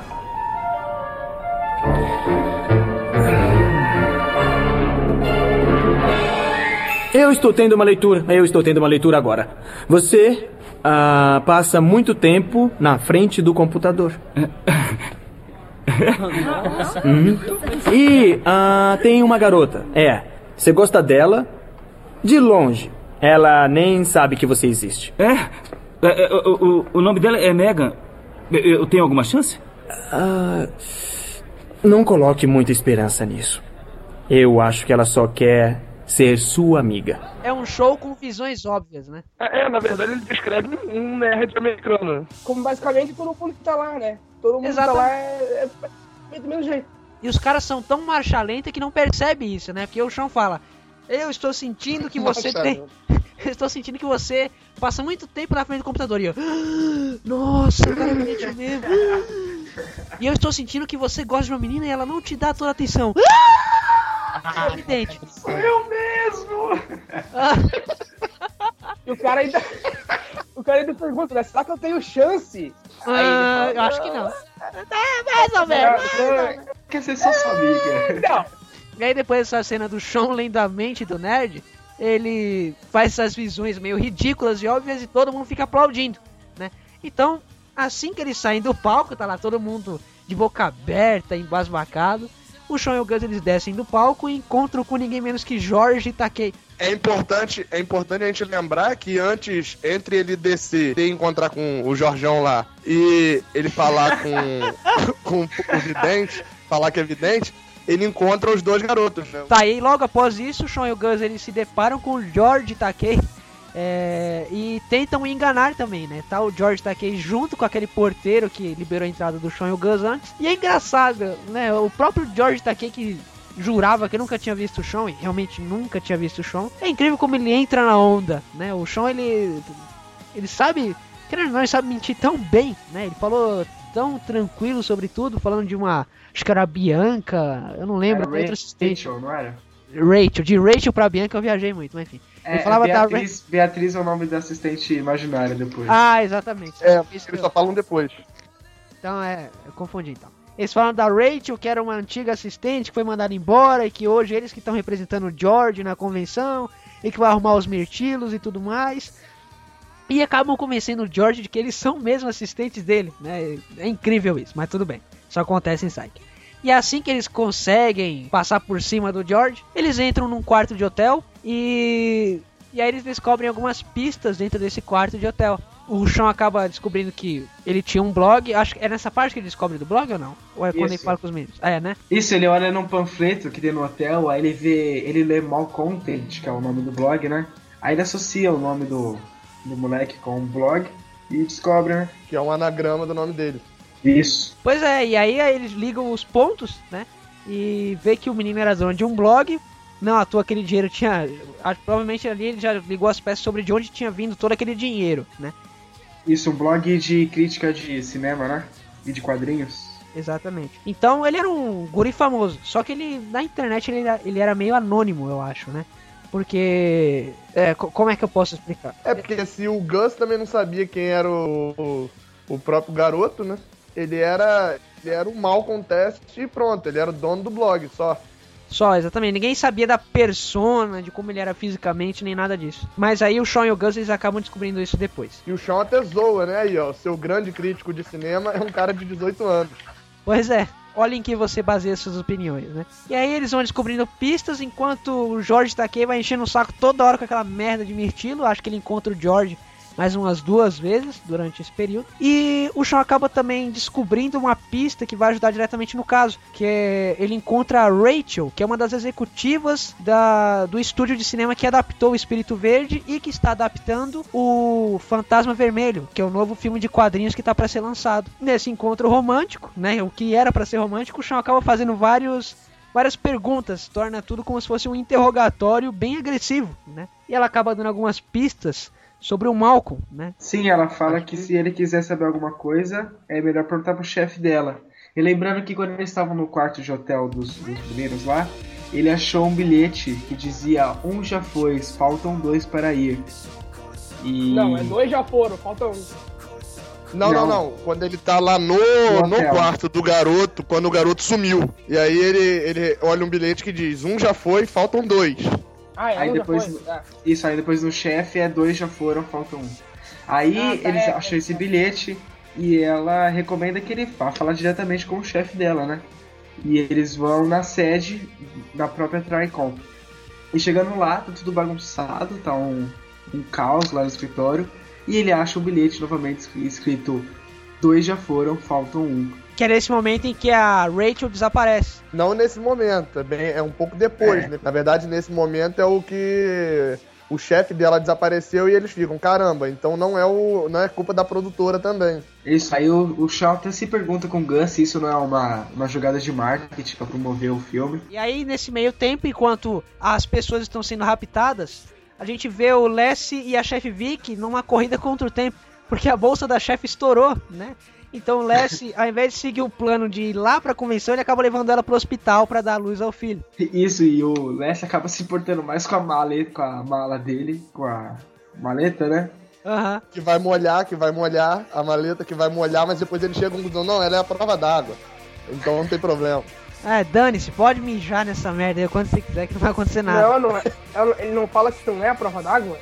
Eu estou tendo uma leitura. Eu estou tendo uma leitura agora. Você ah, passa muito tempo na frente do computador. Uhum. E ah, tem uma garota. É. Você gosta dela de longe. Ela nem sabe que você existe. É? é, é o, o, o, nome dela é Megan. Eu tenho alguma chance? Ah, não coloque muita esperança nisso. Eu acho que ela só quer ser sua amiga. É um show com visões óbvias, né? É, é na verdade ele descreve um nerd americano. Como basicamente todo mundo que tá lá, né? Todo mundo Exatamente. que tá lá é, é do mesmo jeito. E os caras são tão marcha lenta que não percebe isso, né? Porque o chão fala: Eu estou sentindo que você tem. eu estou sentindo que você passa muito tempo na frente do computador. E eu. Nossa, o cara é mesmo. e eu estou sentindo que você gosta de uma menina e ela não te dá toda a atenção. É evidente. Sou eu mesmo! e o cara ainda. O cara ainda pergunta, né? Será que eu tenho chance? Ah, fala, eu acho que não. É, mais ou menos. Quer ser só sua amiga. Não. E aí depois dessa cena do Sean lendamente do nerd, ele faz essas visões meio ridículas e óbvias e todo mundo fica aplaudindo, né? Então, assim que eles saem do palco, tá lá todo mundo de boca aberta, embasbacado o Sean e o Gus eles descem do palco e encontram com ninguém menos que Jorge Takei. É importante, é importante a gente lembrar que antes, entre ele descer e encontrar com o Jorjão lá e ele falar com, com o vidente, falar que é vidente, ele encontra os dois garotos. Né? Tá, e logo após isso, o Sean e o Gus eles se deparam com o George Takei, é, e tentam enganar também, né? Tá o George Takei junto com aquele porteiro que liberou a entrada do Sean e o Gus antes. E é engraçado, né? O próprio George Takei que jurava que nunca tinha visto o Sean e realmente nunca tinha visto o Sean. É incrível como ele entra na onda, né? O Sean ele ele sabe, querendo não, ele sabe mentir tão bem, né? Ele falou tão tranquilo sobre tudo, falando de uma, acho que era Bianca, eu não lembro, era outra assistente. Rachel, não era? Rachel, de Rachel pra Bianca eu viajei muito, mas enfim. É, ele falava Beatriz, da... Beatriz é o nome da assistente imaginária depois. Ah, exatamente. É, eles só falam depois. Então é, eu confundi então. Eles falam da Rachel, que era uma antiga assistente que foi mandada embora e que hoje eles que estão representando o George na convenção e que vai arrumar os mirtilos e tudo mais. E acabam convencendo o George de que eles são mesmo assistentes dele, né? É incrível isso, mas tudo bem. Isso acontece em Psyche. E assim que eles conseguem passar por cima do George, eles entram num quarto de hotel e. E aí eles descobrem algumas pistas dentro desse quarto de hotel. O Sean acaba descobrindo que ele tinha um blog. Acho que é nessa parte que ele descobre do blog ou não? Ou é quando Isso. ele fala com os meninos? É, né? Isso, ele olha num panfleto que tem no hotel, aí ele vê. Ele lê Mal Content, que é o nome do blog, né? Aí ele associa o nome do, do moleque com o blog e descobre, né? Que é um anagrama do nome dele. Isso. Pois é, e aí eles ligam os pontos, né? E vê que o menino era dono de um blog. Não à toa aquele dinheiro tinha. Provavelmente ali ele já ligou as peças sobre de onde tinha vindo todo aquele dinheiro, né? Isso, um blog de crítica de cinema, né? E de quadrinhos. Exatamente. Então ele era um guri famoso. Só que ele na internet ele era, ele era meio anônimo, eu acho, né? Porque. É, como é que eu posso explicar? É porque se o Gus também não sabia quem era o, o, o próprio garoto, né? ele era, ele era o mal contest e pronto, ele era o dono do blog só. Só, exatamente. Ninguém sabia da persona, de como ele era fisicamente, nem nada disso. Mas aí o Sean e o Gus, eles acabam descobrindo isso depois. E o Sean até zoa, né? Aí, ó, seu grande crítico de cinema é um cara de 18 anos. Pois é. Olha em que você baseia suas opiniões, né? E aí eles vão descobrindo pistas, enquanto o Jorge tá aqui vai enchendo o saco toda hora com aquela merda de mirtilo. Acho que ele encontra o George mais umas duas vezes durante esse período. E o Sean acaba também descobrindo uma pista que vai ajudar diretamente no caso, que é ele encontra a Rachel, que é uma das executivas da, do estúdio de cinema que adaptou o Espírito Verde e que está adaptando o Fantasma Vermelho, que é o novo filme de quadrinhos que está para ser lançado. Nesse encontro romântico, né, o que era para ser romântico, o Sean acaba fazendo vários várias perguntas, torna tudo como se fosse um interrogatório bem agressivo, né? E ela acaba dando algumas pistas sobre o Malcolm, né? Sim, ela fala que se ele quiser saber alguma coisa, é melhor perguntar pro chefe dela. E lembrando que quando eles estavam no quarto de hotel dos, dos meninos lá, ele achou um bilhete que dizia um já foi, faltam dois para ir. E... Não, é dois já foram, falta um. Não, não, Não. não. Quando ele tá lá no, No no quarto do garoto, quando o garoto sumiu. E aí ele, ele olha um bilhete que diz: um já foi, faltam dois. Ah, é Aí um depois. Ah. isso aí depois no chefe é dois já foram, faltam um. Aí Ah, tá, eles é, acham esse bilhete e ela recomenda que ele vá falar diretamente com o chefe dela, né? E eles vão na sede da própria Tricom. E chegando lá, tá tudo bagunçado, tá um, um caos lá no escritório. E ele acha o bilhete novamente escri- escrito: dois já foram, faltam um. Que é nesse momento em que a Rachel desaparece. Não nesse momento, é, bem, é um pouco depois, É. né? Na verdade, nesse momento é o que o chefe dela desapareceu e eles ficam, caramba, então não é o não é culpa da produtora também. Isso aí o, o Shaw até se pergunta com o Gus se isso não é uma, uma jogada de marketing pra promover o filme. E aí, nesse meio tempo, enquanto as pessoas estão sendo raptadas, a gente vê o Lessie e a chefe Vic numa corrida contra o tempo, porque a bolsa da chefe estourou, né? Então o Lessie, ao invés de seguir o plano de ir lá pra convenção, ele acaba levando ela pro hospital pra dar luz ao filho. Isso, e o Leslie acaba se importando mais com a maleta, com a mala dele, com a maleta, né? Aham. Que vai molhar, que vai molhar, a maleta que vai molhar, mas depois eles chegam e dizem, não, ela é a prova d'água. Então não tem problema. É, dane-se, pode mijar nessa merda aí quando você quiser que não vai acontecer nada. Não, não é. ela- Ele não fala que não é a prova d'água?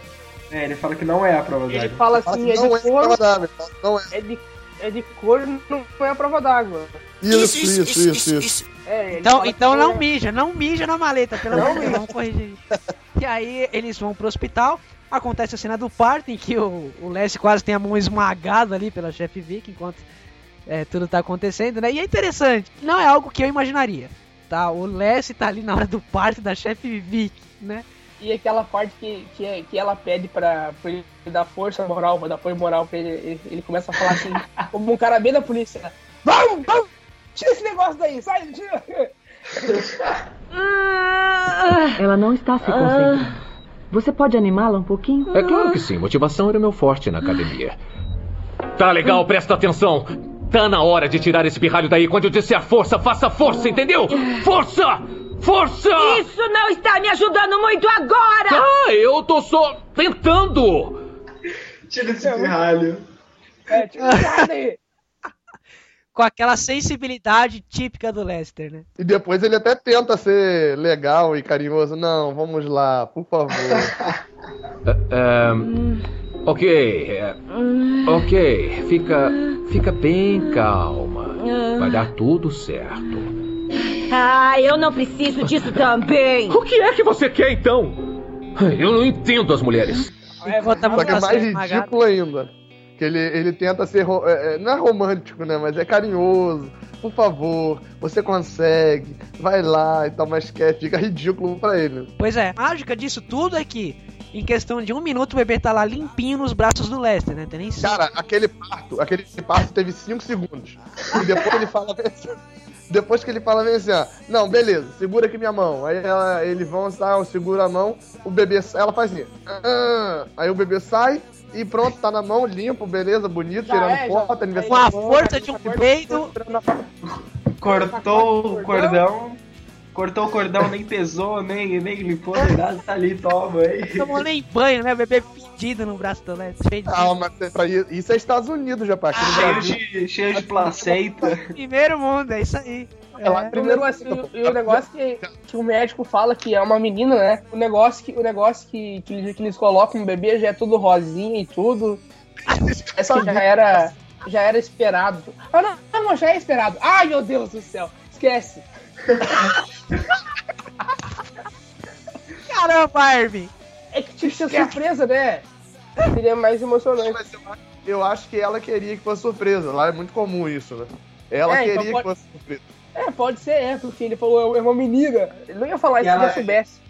É, ele fala que não é a prova Ele d'água. fala Fala assim, que é não é de a prova cor. d'água, não é. É de, é de cor, não é a prova d'água. Isso, isso, isso, isso. É, ele Então, fala que então não é- mija, não mija na maleta, pelo Não amor de Deus, vamos corrigir isso. E aí eles vão pro hospital, acontece a cena do parto, em que o, o Leslie quase tem a mão esmagada ali pela chefe Vic, enquanto é, tudo tá acontecendo, né? E é interessante, não é algo que eu imaginaria, tá? O Leslie tá ali na hora do parto da chefe Vic, né? E aquela parte que, que, é- que ela pede pra, pra ele dar força moral, pra dar apoio moral pra ele, ele, ele começa a falar assim, como um cara bem da polícia. Vamos, vamos! Tira esse negócio daí, sai, tira! Ela não está se concentrando. Você pode animá-la um pouquinho? É claro que sim, motivação era o meu forte na academia. Tá legal, presta atenção. Tá na hora de tirar esse pirralho daí. Quando eu disser força, faça força, entendeu? Força! Força! Isso não está me ajudando muito agora! Ah, eu tô só tentando! Tira esse pirralho. É, tira esse. Com aquela sensibilidade típica do Lester, né? E depois ele até tenta ser legal e carinhoso. Não, vamos lá, por favor. É, ok, é, ok, fica, fica bem calma. Vai dar tudo certo. Ah, eu não preciso disso também. O que é que você quer então? Eu não entendo as mulheres. A Só que é mais ridículo ainda. Que ele, ele tenta ser. é, é, não é romântico, né? Mas é carinhoso. Por favor, você consegue. Vai lá e tal, mas quer. Fica ridículo pra ele. Pois é, a mágica disso tudo é que, em questão de um minuto, o bebê tá lá limpinho nos braços do Lester, né? Tem nem Cara, aquele parto, aquele parto teve 5 segundos. E depois ele fala Depois que ele fala bem assim, ó, não, beleza, segura aqui minha mão. Aí ela, eles vão, sai, segura a mão, o bebê sai, ela faz assim. "Ah", aí o bebê sai e pronto, tá na mão, limpo, beleza, bonito, Já tirando é, já- foto, Com aniversário. a força de um peido. Cortou o cordão. Cortou o cordão, nem pesou, nem, nem limpou, nem nada, tá ali, toma aí. Tomou nem banho, né? O bebê no braço do. Cheio de... Ah, mas é pra isso, é Estados Unidos, já, no Cheio de, cheio de placenta. Primeiro mundo, é isso aí. É lá, E o primeiro negócio, e o negócio que, que o médico fala que é uma menina, né? O negócio que, o negócio que, que, eles, que eles colocam no bebê já é tudo rosinha e tudo. Parece que já era, já era esperado. Ah, não, não, já é esperado. Ai, meu Deus do céu. Esquece. Caramba, Armin! É que tinha que ser surpresa, né? Seria mais emocionante. Eu, acho- que ela queria que fosse surpresa. Lá é muito comum isso, né? Ela É, então queria pode- que fosse surpresa. É, pode ser, é, porque ele falou, é uma menina. Ele não ia falar isso E se ela- ele soubesse.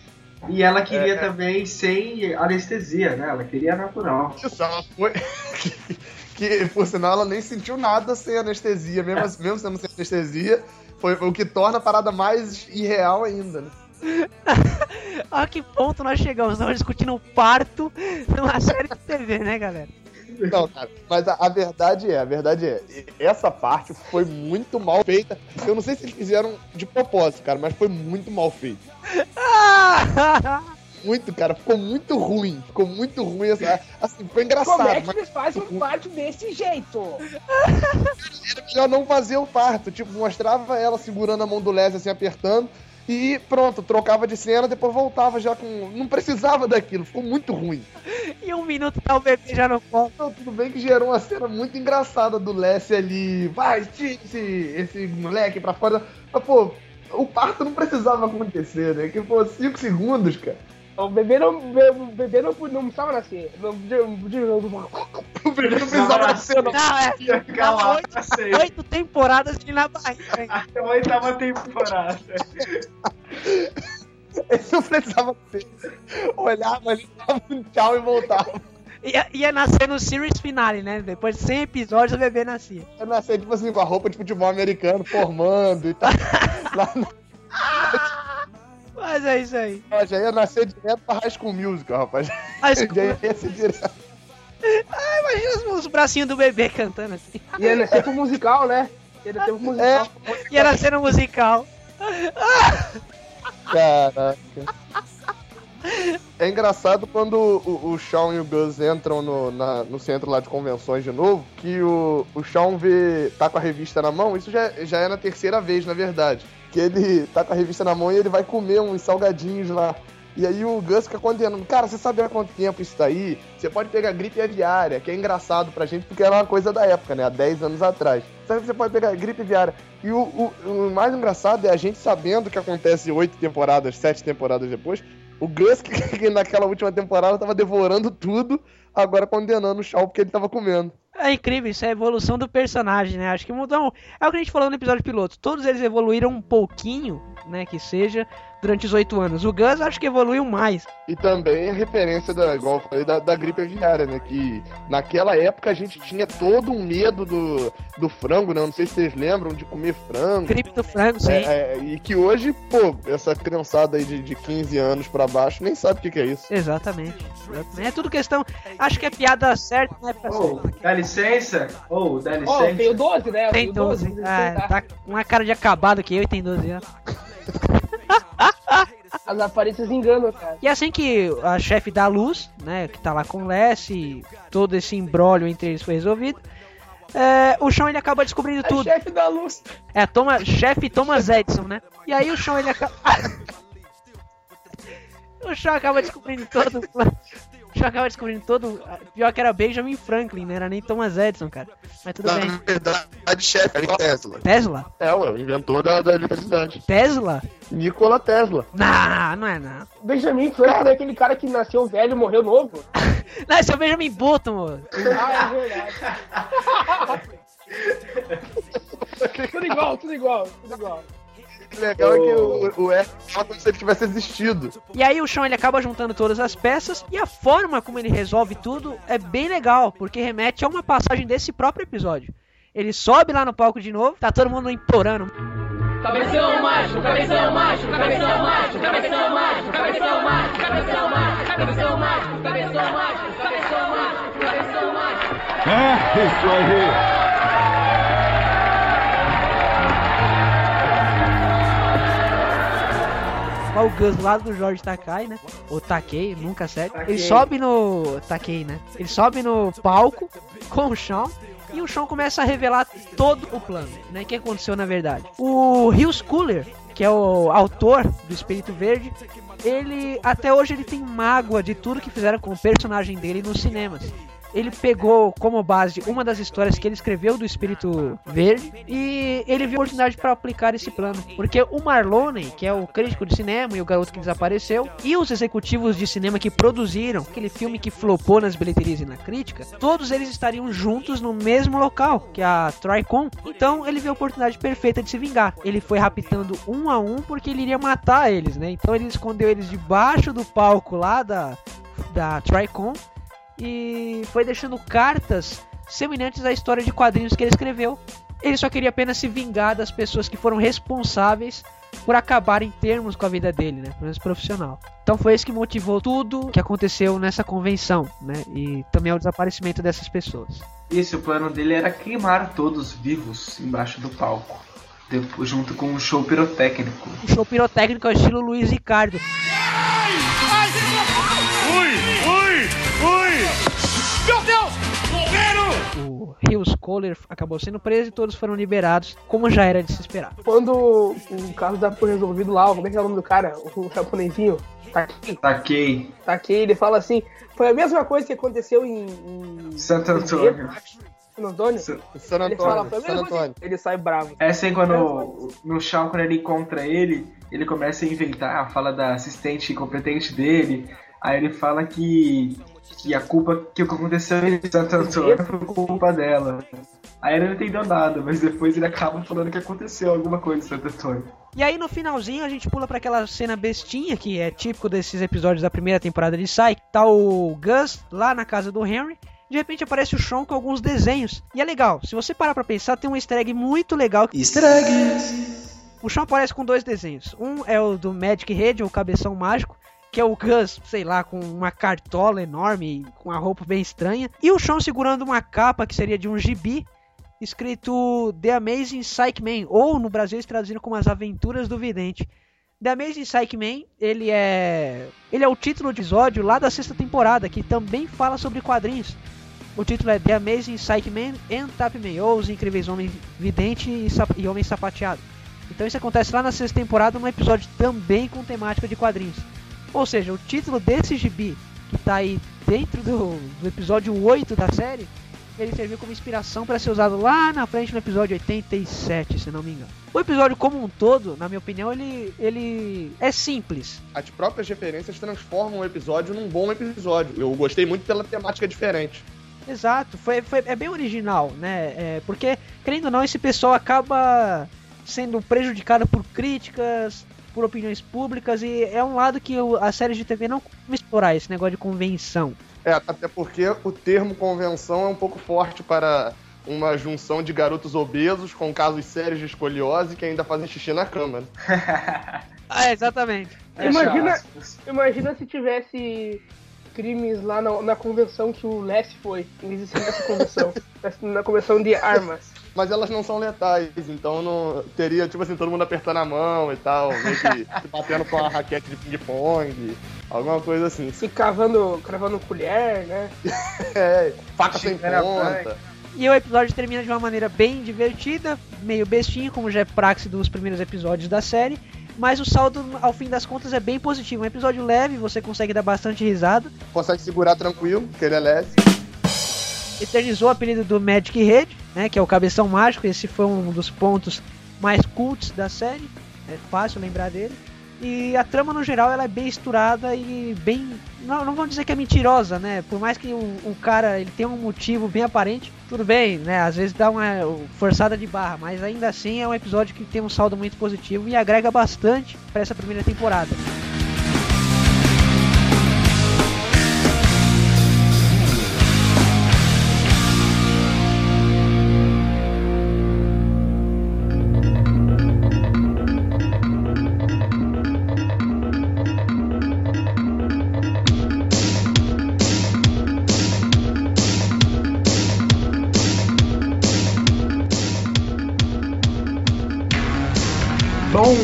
E ela queria É. também sem anestesia, né? Ela queria natural. Isso, ela foi. que, por sinal, ela nem sentiu nada sem anestesia, mesmo, assim- mesmo sendo sem anestesia. Foi, foi o que torna a parada mais irreal ainda, né? A que ponto nós chegamos? Estamos discutindo o parto numa série de TV, né, galera? Não, cara, mas a, a verdade é, a verdade é, essa parte foi muito mal feita. Eu não sei se eles fizeram de propósito, cara, mas foi muito mal feito. Muito, cara, ficou muito ruim. Ficou muito ruim. Assim, assim, foi engraçado. Como é que mas eles fazem um parto desse jeito? era melhor não fazer o parto. Tipo, mostrava ela segurando a mão do Leslie, assim, apertando. E pronto, trocava de cena, depois voltava já com. Não precisava daquilo, ficou muito ruim. E um minuto tá o bebê já no colo. Não, tudo bem que gerou uma cena muito engraçada do Leslie ali. Vai, tira esse, esse moleque pra fora. Mas, pô, o parto não precisava acontecer, né? Que, pô, 5 segundos, cara. O bebê não, o bebê não, não precisava nascer. Não, de- de- O não precisava nascer, não. Não, é. Oito, oito temporadas de na barriga? Até a oitava temporada. Ele não precisava ser. Olhava ali, dava um tchau e voltava. Ia, ia nascer no series finale, né? Depois de 100 episódios o bebê nascia. Eu nasci, tipo assim, com a roupa de futebol americano, formando e tal. Lá no... Mas é isso aí. Ó, já ia nascer direto pra High School Musical, rapaz. High School- Já ia ser direto. Ah, imagina os, os bracinhos do bebê cantando assim. Ia nascer pro musical, né? Ia nascer pro musical. É, Ia nascer no musical. Caraca. É engraçado quando o, o Shawn e o Gus entram no, na- no centro lá de convenções de novo, que o, o Shawn vê, tá com a revista na mão, isso já, já é na terceira vez, na verdade. Que ele tá com a revista na mão e ele vai comer uns salgadinhos lá. E aí o Gus fica condenando, cara, você sabe há quanto tempo isso tá aí? Você pode pegar gripe aviária, que é engraçado pra gente, porque era uma coisa da época, né? Há 10 anos atrás. Sabe que você pode pegar gripe aviária. E o, o, o mais engraçado é a gente sabendo que acontece oito temporadas, sete temporadas depois, o Gus, que naquela última temporada tava devorando tudo, agora condenando o Shaw porque ele tava comendo. É incrível, isso é a evolução do personagem, né? Acho que mudou. É o que a gente falou no episódio piloto. Todos eles evoluíram um pouquinho, né? Que seja, durante os oito anos. O Gus acho que evoluiu mais. E também a referência, da, igual eu falei, da, da gripe aviária, né? Que naquela época a gente tinha todo um medo do, do frango, né? Não sei se vocês lembram de comer frango. Gripe do frango, sim. É, é, e que hoje, pô, essa criançada aí de, de 15 anos pra baixo nem sabe o que, que é isso. Exatamente. É tudo questão. Acho que é piada certa, né? Pra Ô, dá licença? Ô, dá Ó, licença. eu tenho 12, né? Tem tenho 12. 12. Ah, tá com uma cara de acabado que eu e tem 12 anos. As aparências enganam, cara. E assim que a chefe dá luz, né, que tá lá com o Les, todo esse embrólio entre eles foi resolvido, é, o Sean ele acaba descobrindo A tudo. chefe da luz. É, toma, chefe Thomas Edison, né? E aí o Sean ele acaba. o Sean acaba descobrindo todo o plano. Sean acaba descobrindo todo. Pior que era Benjamin Franklin, não era nem Thomas Edison, cara. Mas tudo Na bem. verdade, chefe, é Tesla. Tesla? É, o inventor da, da eletricidade. Tesla? Nikola Tesla. Não, não é não. Benjamin Franklin é aquele cara que nasceu velho e morreu novo. Não, esse é o Benjamin Button, mano. Ah, é verdade. tudo igual, tudo igual, tudo igual. O legal é que o, o F fala como se ele tivesse existido. E aí o Sean ele acaba juntando todas as peças e a forma como ele resolve tudo é bem legal, porque remete a uma passagem desse próprio episódio. Ele sobe lá no palco de novo, tá todo mundo implorando. Cabeção macho, cabeção macho, cabeção macho, cabeção macho, cabeção macho, cabeção macho, cabeção macho, cabeção macho, cabeção macho, cabeção macho. É, isso aí. O Gus lado do Jorge Takai, né? Ou Takei, nunca certo. Ele sobe no. Takei, né? Ele sobe no palco com o Sean. E o Sean começa a revelar todo o plano, né? O que aconteceu na verdade? O Hughes Cooler, que é o autor do Espírito Verde, ele até hoje ele tem mágoa de tudo que fizeram com o personagem dele nos cinemas. Ele pegou como base uma das histórias que ele escreveu do Espírito Verde e ele viu a oportunidade para aplicar esse plano. Porque o Marlone, que é o crítico de cinema e o garoto que desapareceu, e os executivos de cinema que produziram aquele filme que flopou nas bilheterias e na crítica, todos eles estariam juntos no mesmo local, que é a Tricon. Então ele viu a oportunidade perfeita de se vingar. Ele foi raptando um a um porque ele iria matar eles, né? Então ele escondeu eles debaixo do palco lá da, da Tricon e foi deixando cartas semelhantes à história de quadrinhos que ele escreveu. Ele só queria apenas se vingar das pessoas que foram responsáveis por acabar em termos com a vida dele, né? Pelo menos profissional. Então foi isso que motivou tudo que aconteceu nessa convenção, né? E também o desaparecimento dessas pessoas. Isso, o plano dele era queimar todos vivos embaixo do palco. Depois, junto com um show pirotécnico. Um show pirotécnico ao estilo Luiz Ricardo. O Rios Kohler acabou sendo preso e todos foram liberados, como já era de se esperar. Quando o caso da foi resolvido lá, como é que é o nome do cara? O japonesinho? Takei. Taquei. Takei, ele fala assim, foi a mesma coisa que aconteceu em... em... Santo Antônio. Santo Antônio? San Ele Antônio, fala, foi a San mesma coisa. Antônio. Ele sai bravo. É assim quando no chão, quando ele encontra ele, ele começa a inventar, fala da assistente incompetente dele. Aí ele fala que, que a culpa que o que aconteceu em Santo Antônio foi culpa dela. Aí ele não entendeu nada, mas depois ele acaba falando que aconteceu alguma coisa em Santo Antônio. E aí no finalzinho a gente pula para aquela cena bestinha que é típico desses episódios da primeira temporada de Psyche. Tá o Gus lá na casa do Henry. De repente aparece o Sean com alguns desenhos. E é legal, se você parar pra pensar, tem um easter egg muito legal. Easter eggs. O Sean aparece com dois desenhos. Um é o do Magic Head, o Cabeção Mágico, que é o Gus, sei lá, com uma cartola enorme, com a roupa bem estranha. E o Sean segurando uma capa que seria de um gibi, escrito The Amazing Psyche Man, ou no Brasil eles traduziram como As Aventuras do Vidente. The Amazing Psyche Man, ele é ele é o título do episódio lá da sexta temporada, que também fala sobre quadrinhos. O título é The Amazing Psyche Man and Tap Man, ou Os Incríveis Homem Vidente e, Sap e Homem Sapateado. Então isso acontece lá na sexta temporada, num episódio também com temática de quadrinhos. Ou seja, o título desse gibi, que tá aí dentro do, do episódio 8 da série, ele serviu como inspiração para ser usado lá na frente no episódio 87, se não me engano. O episódio como um todo, na minha opinião, ele, ele é simples. As próprias referências transformam o episódio num bom episódio. Eu gostei muito pela temática diferente. Exato, foi, foi, é bem original, né? É, porque, querendo ou não, esse pessoal acaba sendo prejudicado por críticas, por opiniões públicas, e é um lado que o- as séries de TV não costumam explorar, esse negócio de convenção. É, até porque o termo convenção é um pouco forte para uma junção de garotos obesos com casos sérios de escoliose que ainda fazem xixi na cama. Né? Ah, exatamente. Imagina, imagina se tivesse crimes lá na, na convenção que o Les foi, em vez de ser nessa convenção, na convenção de armas. Mas elas não são letais, então não teria, tipo assim, todo mundo apertando a mão e tal, meio que se batendo com a raquete de ping-pong, alguma coisa assim. Se cavando, cravando colher, né? É, faca sem ponta. E o episódio termina de uma maneira bem divertida, meio bestinho, como já é praxe dos primeiros episódios da série. Mas o saldo, ao fim das contas, é bem positivo. Um episódio leve, você consegue dar bastante risada. Consegue segurar tranquilo, porque ele é leve. Eternizou o apelido do Magic Head, né, que é o cabeção mágico. Esse foi um dos pontos mais cults da série. É fácil lembrar dele. E a trama, no geral, ela é bem estourada e bem... Não, não vamos dizer que é mentirosa, né? Por mais que o, o cara ele tenha um motivo bem aparente, tudo bem, né? Às vezes dá uma forçada de barra, mas ainda assim é um episódio que tem um saldo muito positivo e agrega bastante para essa primeira temporada.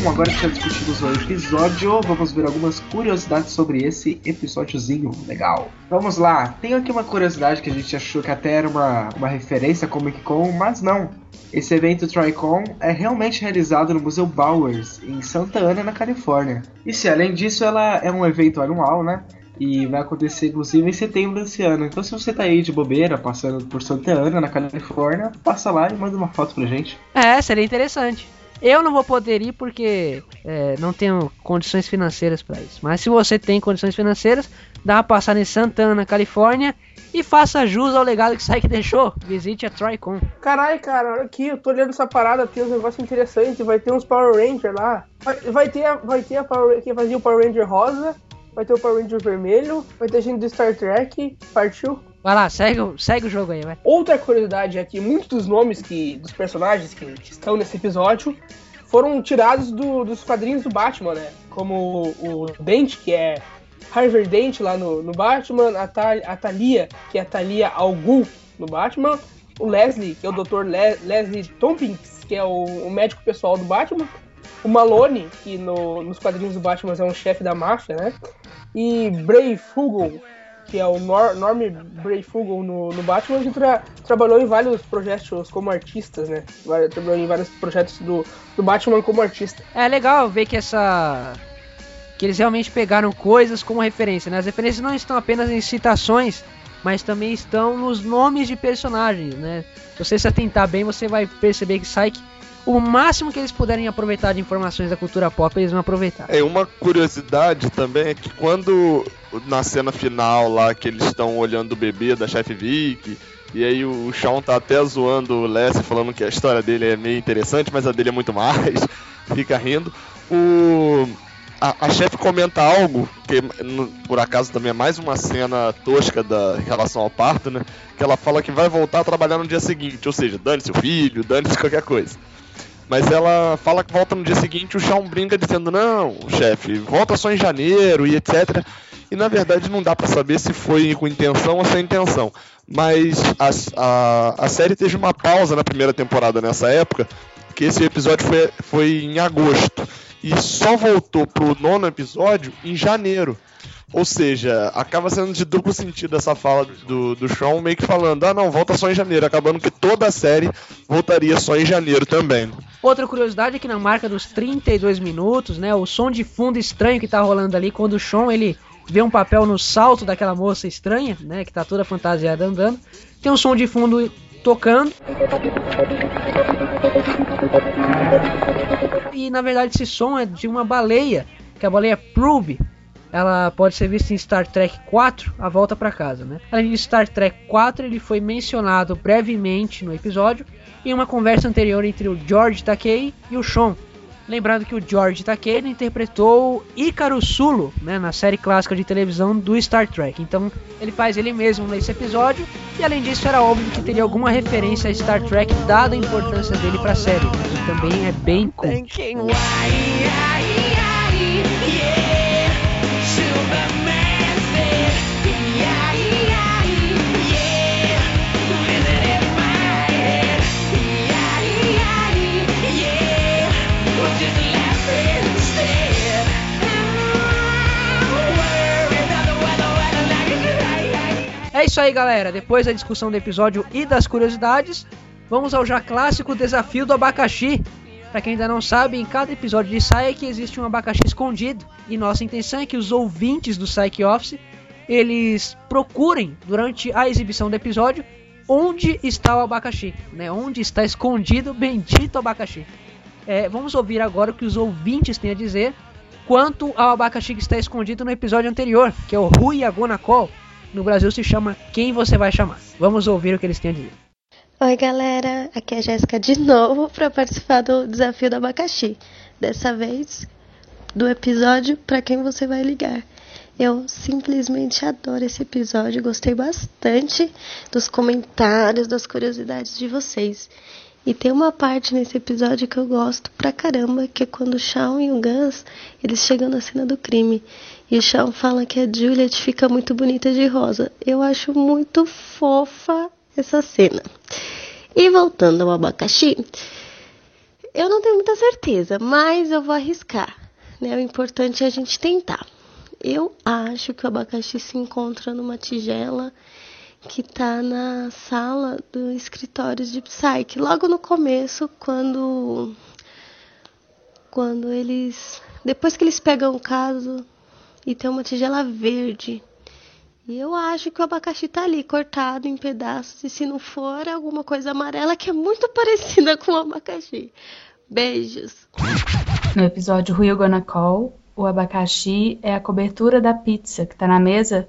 Bom, agora que já discutimos o episódio, vamos ver algumas curiosidades sobre esse episódiozinho legal. Vamos lá, tem aqui uma curiosidade que a gente achou que até era uma, uma referência a Comic Con, mas não. Esse evento Tricon é realmente realizado no Museu Bowers, em Santa Ana, na Califórnia. E se além disso, ela é um evento anual, né? E vai acontecer, inclusive, em setembro desse ano. Então, se você tá aí de bobeira, passando por Santa Ana, na Califórnia, passa lá e manda uma foto pra gente. É, seria interessante. Eu não vou poder ir porque é, não tenho condições financeiras para isso. Mas se você tem condições financeiras, dá uma passada em Santana, na Califórnia e faça jus ao legado que o Psyche deixou. Visite a Tricon. Caralho, cara, aqui, eu tô olhando essa parada, tem uns negócios interessantes, vai ter uns Power Ranger lá. Vai, vai ter, vai ter a Power, quem fazia o Power Ranger rosa, vai ter o Power Ranger vermelho, vai ter gente do Star Trek, partiu. Vai lá, segue, segue o jogo aí, vai. Outra curiosidade é que muitos dos nomes que, dos personagens que, que estão nesse episódio foram tirados do- dos quadrinhos do Batman, né? Como o, o Dente, que é Harvey Dent lá no, no Batman, a, Thal- a Thalia, que é a Thalia Al Ghul no Batman, o Leslie, que é o Dr. Le- Leslie Tompkins, que é o, o médico pessoal do Batman, o Malone, que no- nos quadrinhos do Batman é um chefe da máfia, né? E Bray Fugel, que é o Nor Norm Bray Fugel no, no Batman, que tra- trabalhou em vários projetos como artistas, né? Trabalhou em vários projetos do, do Batman como artista. É legal ver que essa. que eles realmente pegaram coisas como referência, né? As referências não estão apenas em citações, mas também estão nos nomes de personagens, né? Se você se atentar bem, você vai perceber que Psyche, o máximo que eles puderem aproveitar de informações da cultura pop, eles vão aproveitar. É, uma curiosidade também é que quando na cena final lá que eles estão olhando o bebê da chefe Vic, e aí o Shawn tá até zoando o Leslie falando que a história dele é meio interessante, mas a dele é muito mais, fica rindo. O a, a chefe comenta algo que por acaso também é mais uma cena tosca da em relação ao parto, né? Que ela fala que vai voltar a trabalhar no dia seguinte, ou seja, dane-se o filho, dane-se qualquer coisa. Mas ela fala que volta no dia seguinte, o Shawn brinca dizendo: Não, chefe, volta só em janeiro e etc. E na verdade não dá pra saber se foi com intenção ou sem intenção. Mas a, a, a série teve uma pausa na primeira temporada nessa época, que esse episódio foi, foi em agosto. E só voltou pro nono episódio em janeiro. Ou seja, acaba sendo de duplo sentido essa fala do, do Sean, meio que falando, ah não, volta só em janeiro, acabando que toda a série voltaria só em janeiro também. Outra curiosidade é que na marca dos 32 minutos, né, o som de fundo estranho que tá rolando ali quando o Sean ele vê um papel no salto daquela moça estranha, né, que tá toda fantasiada andando, tem um som de fundo tocando. E na verdade esse som é de uma baleia, que é a baleia Probe. Ela pode ser vista em Star Trek 4, A Volta para Casa, né? Além de Star Trek 4, ele foi mencionado brevemente no episódio em uma conversa anterior entre o George Takei e o Sean. Lembrando que o George Takei interpretou Ícaro Sulo, né, na série clássica de televisão do Star Trek. Então, ele faz ele mesmo nesse episódio, e além disso era óbvio que teria alguma referência a Star Trek dada a importância dele para a série, que também é bem cool. É isso aí, galera. Depois da discussão do episódio e das curiosidades, vamos ao já clássico desafio do abacaxi. Pra quem ainda não sabe, em cada episódio de Psyche existe um abacaxi escondido. E nossa intenção é que os ouvintes do Psyche Office eles procurem durante a exibição do episódio onde está o abacaxi, né? Onde está escondido o bendito abacaxi. É, vamos ouvir agora o que os ouvintes têm a dizer quanto ao abacaxi que está escondido no episódio anterior, que é o Rui Agonacol. No Brasil se chama Quem Você Vai Chamar. Vamos ouvir o que eles têm a dizer. Oi, galera. Aqui é a Jéssica de novo para participar do desafio do abacaxi. Dessa vez do episódio Para Quem Você Vai Ligar. Eu simplesmente adoro esse episódio, gostei bastante dos comentários, das curiosidades de vocês. E tem uma parte nesse episódio que eu gosto pra caramba, que é quando o Shawn e o Gus, eles chegam na cena do crime. E o Shawn fala que a Juliet fica muito bonita de rosa. Eu acho muito fofa essa cena. E voltando ao abacaxi, eu não tenho muita certeza, mas eu vou arriscar. Né? O importante é a gente tentar. Eu acho que o abacaxi se encontra numa tigela que tá na sala do escritório de Psyche. Logo no começo, quando quando eles depois que eles pegam o caso e tem uma tigela verde E eu acho que o abacaxi tá ali, cortado em pedaços. E se não for, alguma coisa amarela que é muito parecida com o abacaxi. Beijos. No episódio Gonna Call, o abacaxi é a cobertura da pizza que tá na mesa.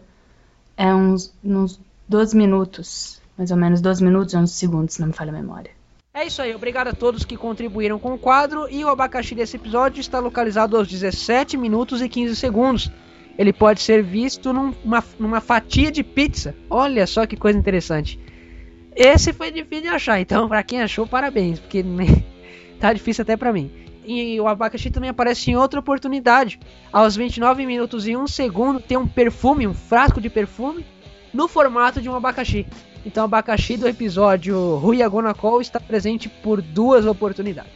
É uns, uns 12 minutos. Mais ou menos 12 minutos e 11 segundos, se não me falha a memória. É isso aí, obrigado a todos que contribuíram com o quadro. E o abacaxi desse episódio está localizado aos 17 minutos e 15 segundos. Ele pode ser visto numa, numa fatia de pizza. Olha só que coisa interessante. Esse foi difícil de achar, então para quem achou, parabéns, porque tá difícil até para mim. E o abacaxi também aparece em outra oportunidade. Aos 29 minutos e 1 segundo tem um perfume, um frasco de perfume, no formato de um abacaxi. Então o abacaxi do episódio Rui Agona Call está presente por duas oportunidades.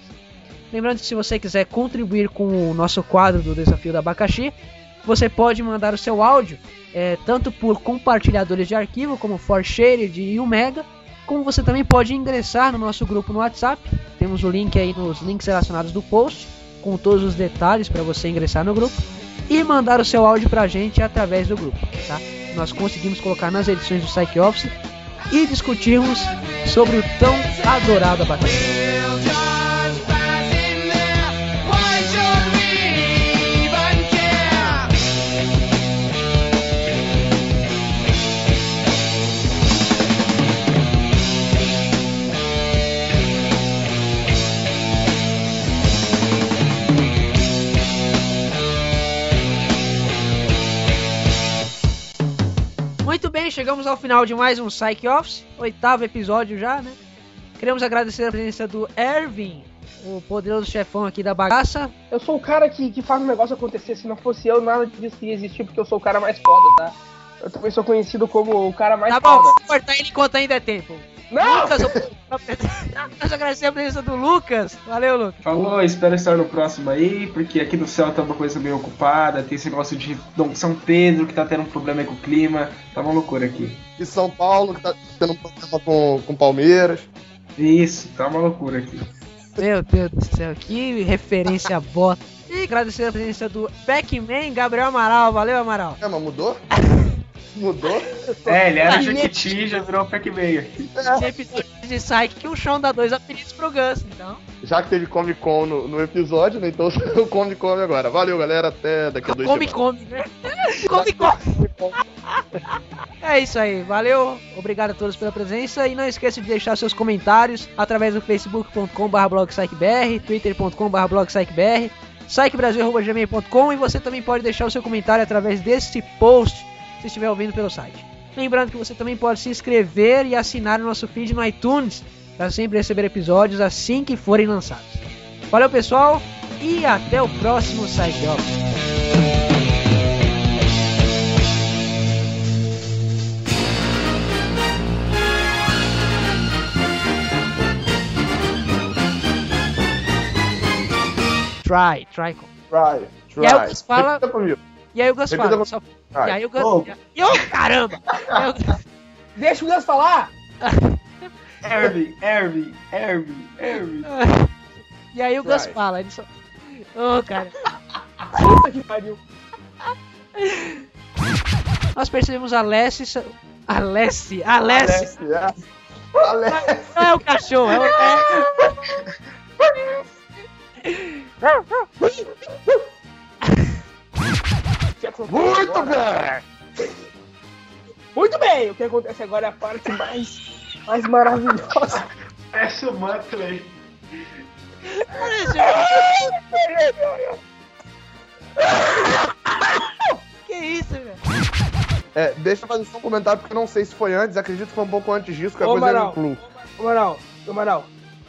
Lembrando que se você quiser contribuir com o nosso quadro do Desafio do Abacaxi, você pode mandar o seu áudio é, tanto por compartilhadores de arquivo como ForShared e Omega, como você também pode ingressar no nosso grupo no WhatsApp. Temos o link aí nos links relacionados do post, com todos os detalhes para você ingressar no grupo e mandar o seu áudio para a gente através do grupo, tá? Nós conseguimos colocar nas edições do Psych Office e discutirmos sobre o tão adorado abacaxi. Chegamos ao final de mais um Psych Office, oitavo episódio já, né? Queremos agradecer a presença do Ervin, o poderoso chefão aqui da bagaça. Eu sou o cara que, que faz o negócio acontecer. Se não fosse eu, nada disso ia existir, porque eu sou o cara mais foda, tá? Eu também sou conhecido como o cara mais tá foda. bom, vamos cortar ele enquanto ainda é tempo. Não! Lucas, nós agradecemos a presença do Lucas. Valeu, Lucas. Falou, espero estar no próximo aí, porque aqui no céu tá uma coisa meio ocupada, tem esse negócio de Dom São Pedro que tá tendo um problema aí com o clima, tá uma loucura aqui. E São Paulo, que tá tendo um problema com, com Palmeiras. Isso, tá uma loucura aqui. Meu Deus do céu, que referência bota. E agradecer a presença do Pac-Man Gabriel Amaral. Valeu, Amaral. É, mas mudou? Mudou? É, ele era Jequiti e já virou Pac-Man aqui. Tem episódio de Psyche que o chão dá dois apelidos pro Gus, então. Já que teve Comic Con no, no episódio, né? Então o Comic Con agora. Valeu, galera. Até daqui a dois Come, semanas. come, né? Come, come. É isso aí, valeu, obrigado a todos pela presença e não esqueça de deixar seus comentários através do twitter.com.br blogpsychbr, psychbrasil.gmail.com e você também pode deixar o seu comentário através desse post se estiver ouvindo pelo site. Lembrando que você também pode se inscrever e assinar o nosso feed no iTunes para sempre receber episódios assim que forem lançados. Valeu pessoal e até o próximo Site Office. Try, try. Try, E aí o fala. E aí o Gus fala. só-. E aí o Gus. Oh. E ô caramba! E o- Deixa o Gus falar! Ervin, Ervin, Ervin, Ervin. E aí o Gus fala. Ele só. Ô cara. Puta que pariu. Nós percebemos a Lessie. A Lessie. A Lessie. Alessi, Não é o cachorro, é o. Muito bem! Muito bem! O que acontece agora é a parte mais, mais maravilhosa. Essa Muttley. Que isso, velho? É, deixa eu fazer só um comentário, porque eu não sei se foi antes, acredito que foi um pouco antes disso, que a coisa Amaral. incluo. Ô, Amaral, ô, Amaral.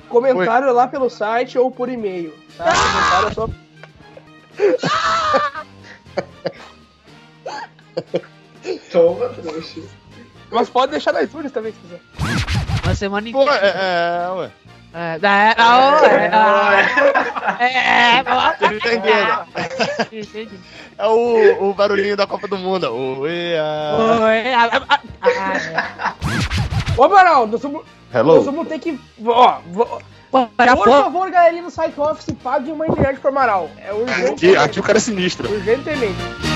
Comentário lá pelo site ou por e-mail. Tá? Comentário é só. Toma, trouxa. Mas pode deixar no iTunes também se quiser. Uma semana Pô, inteira. é, é, ué. É, ah, é, ah, é, é? Entendi. É o, o barulhinho da Copa do Mundo. O EA. Oi, ah, ah, ah, Ô, Amaral, nós vamos, Hello? nós vamos ter que. Ó, Já por foi? favor, galerinha do Psych Office, pague uma internet pro Amaral. É urgente. Aqui, aqui o cara é sinistro. Urgentemente.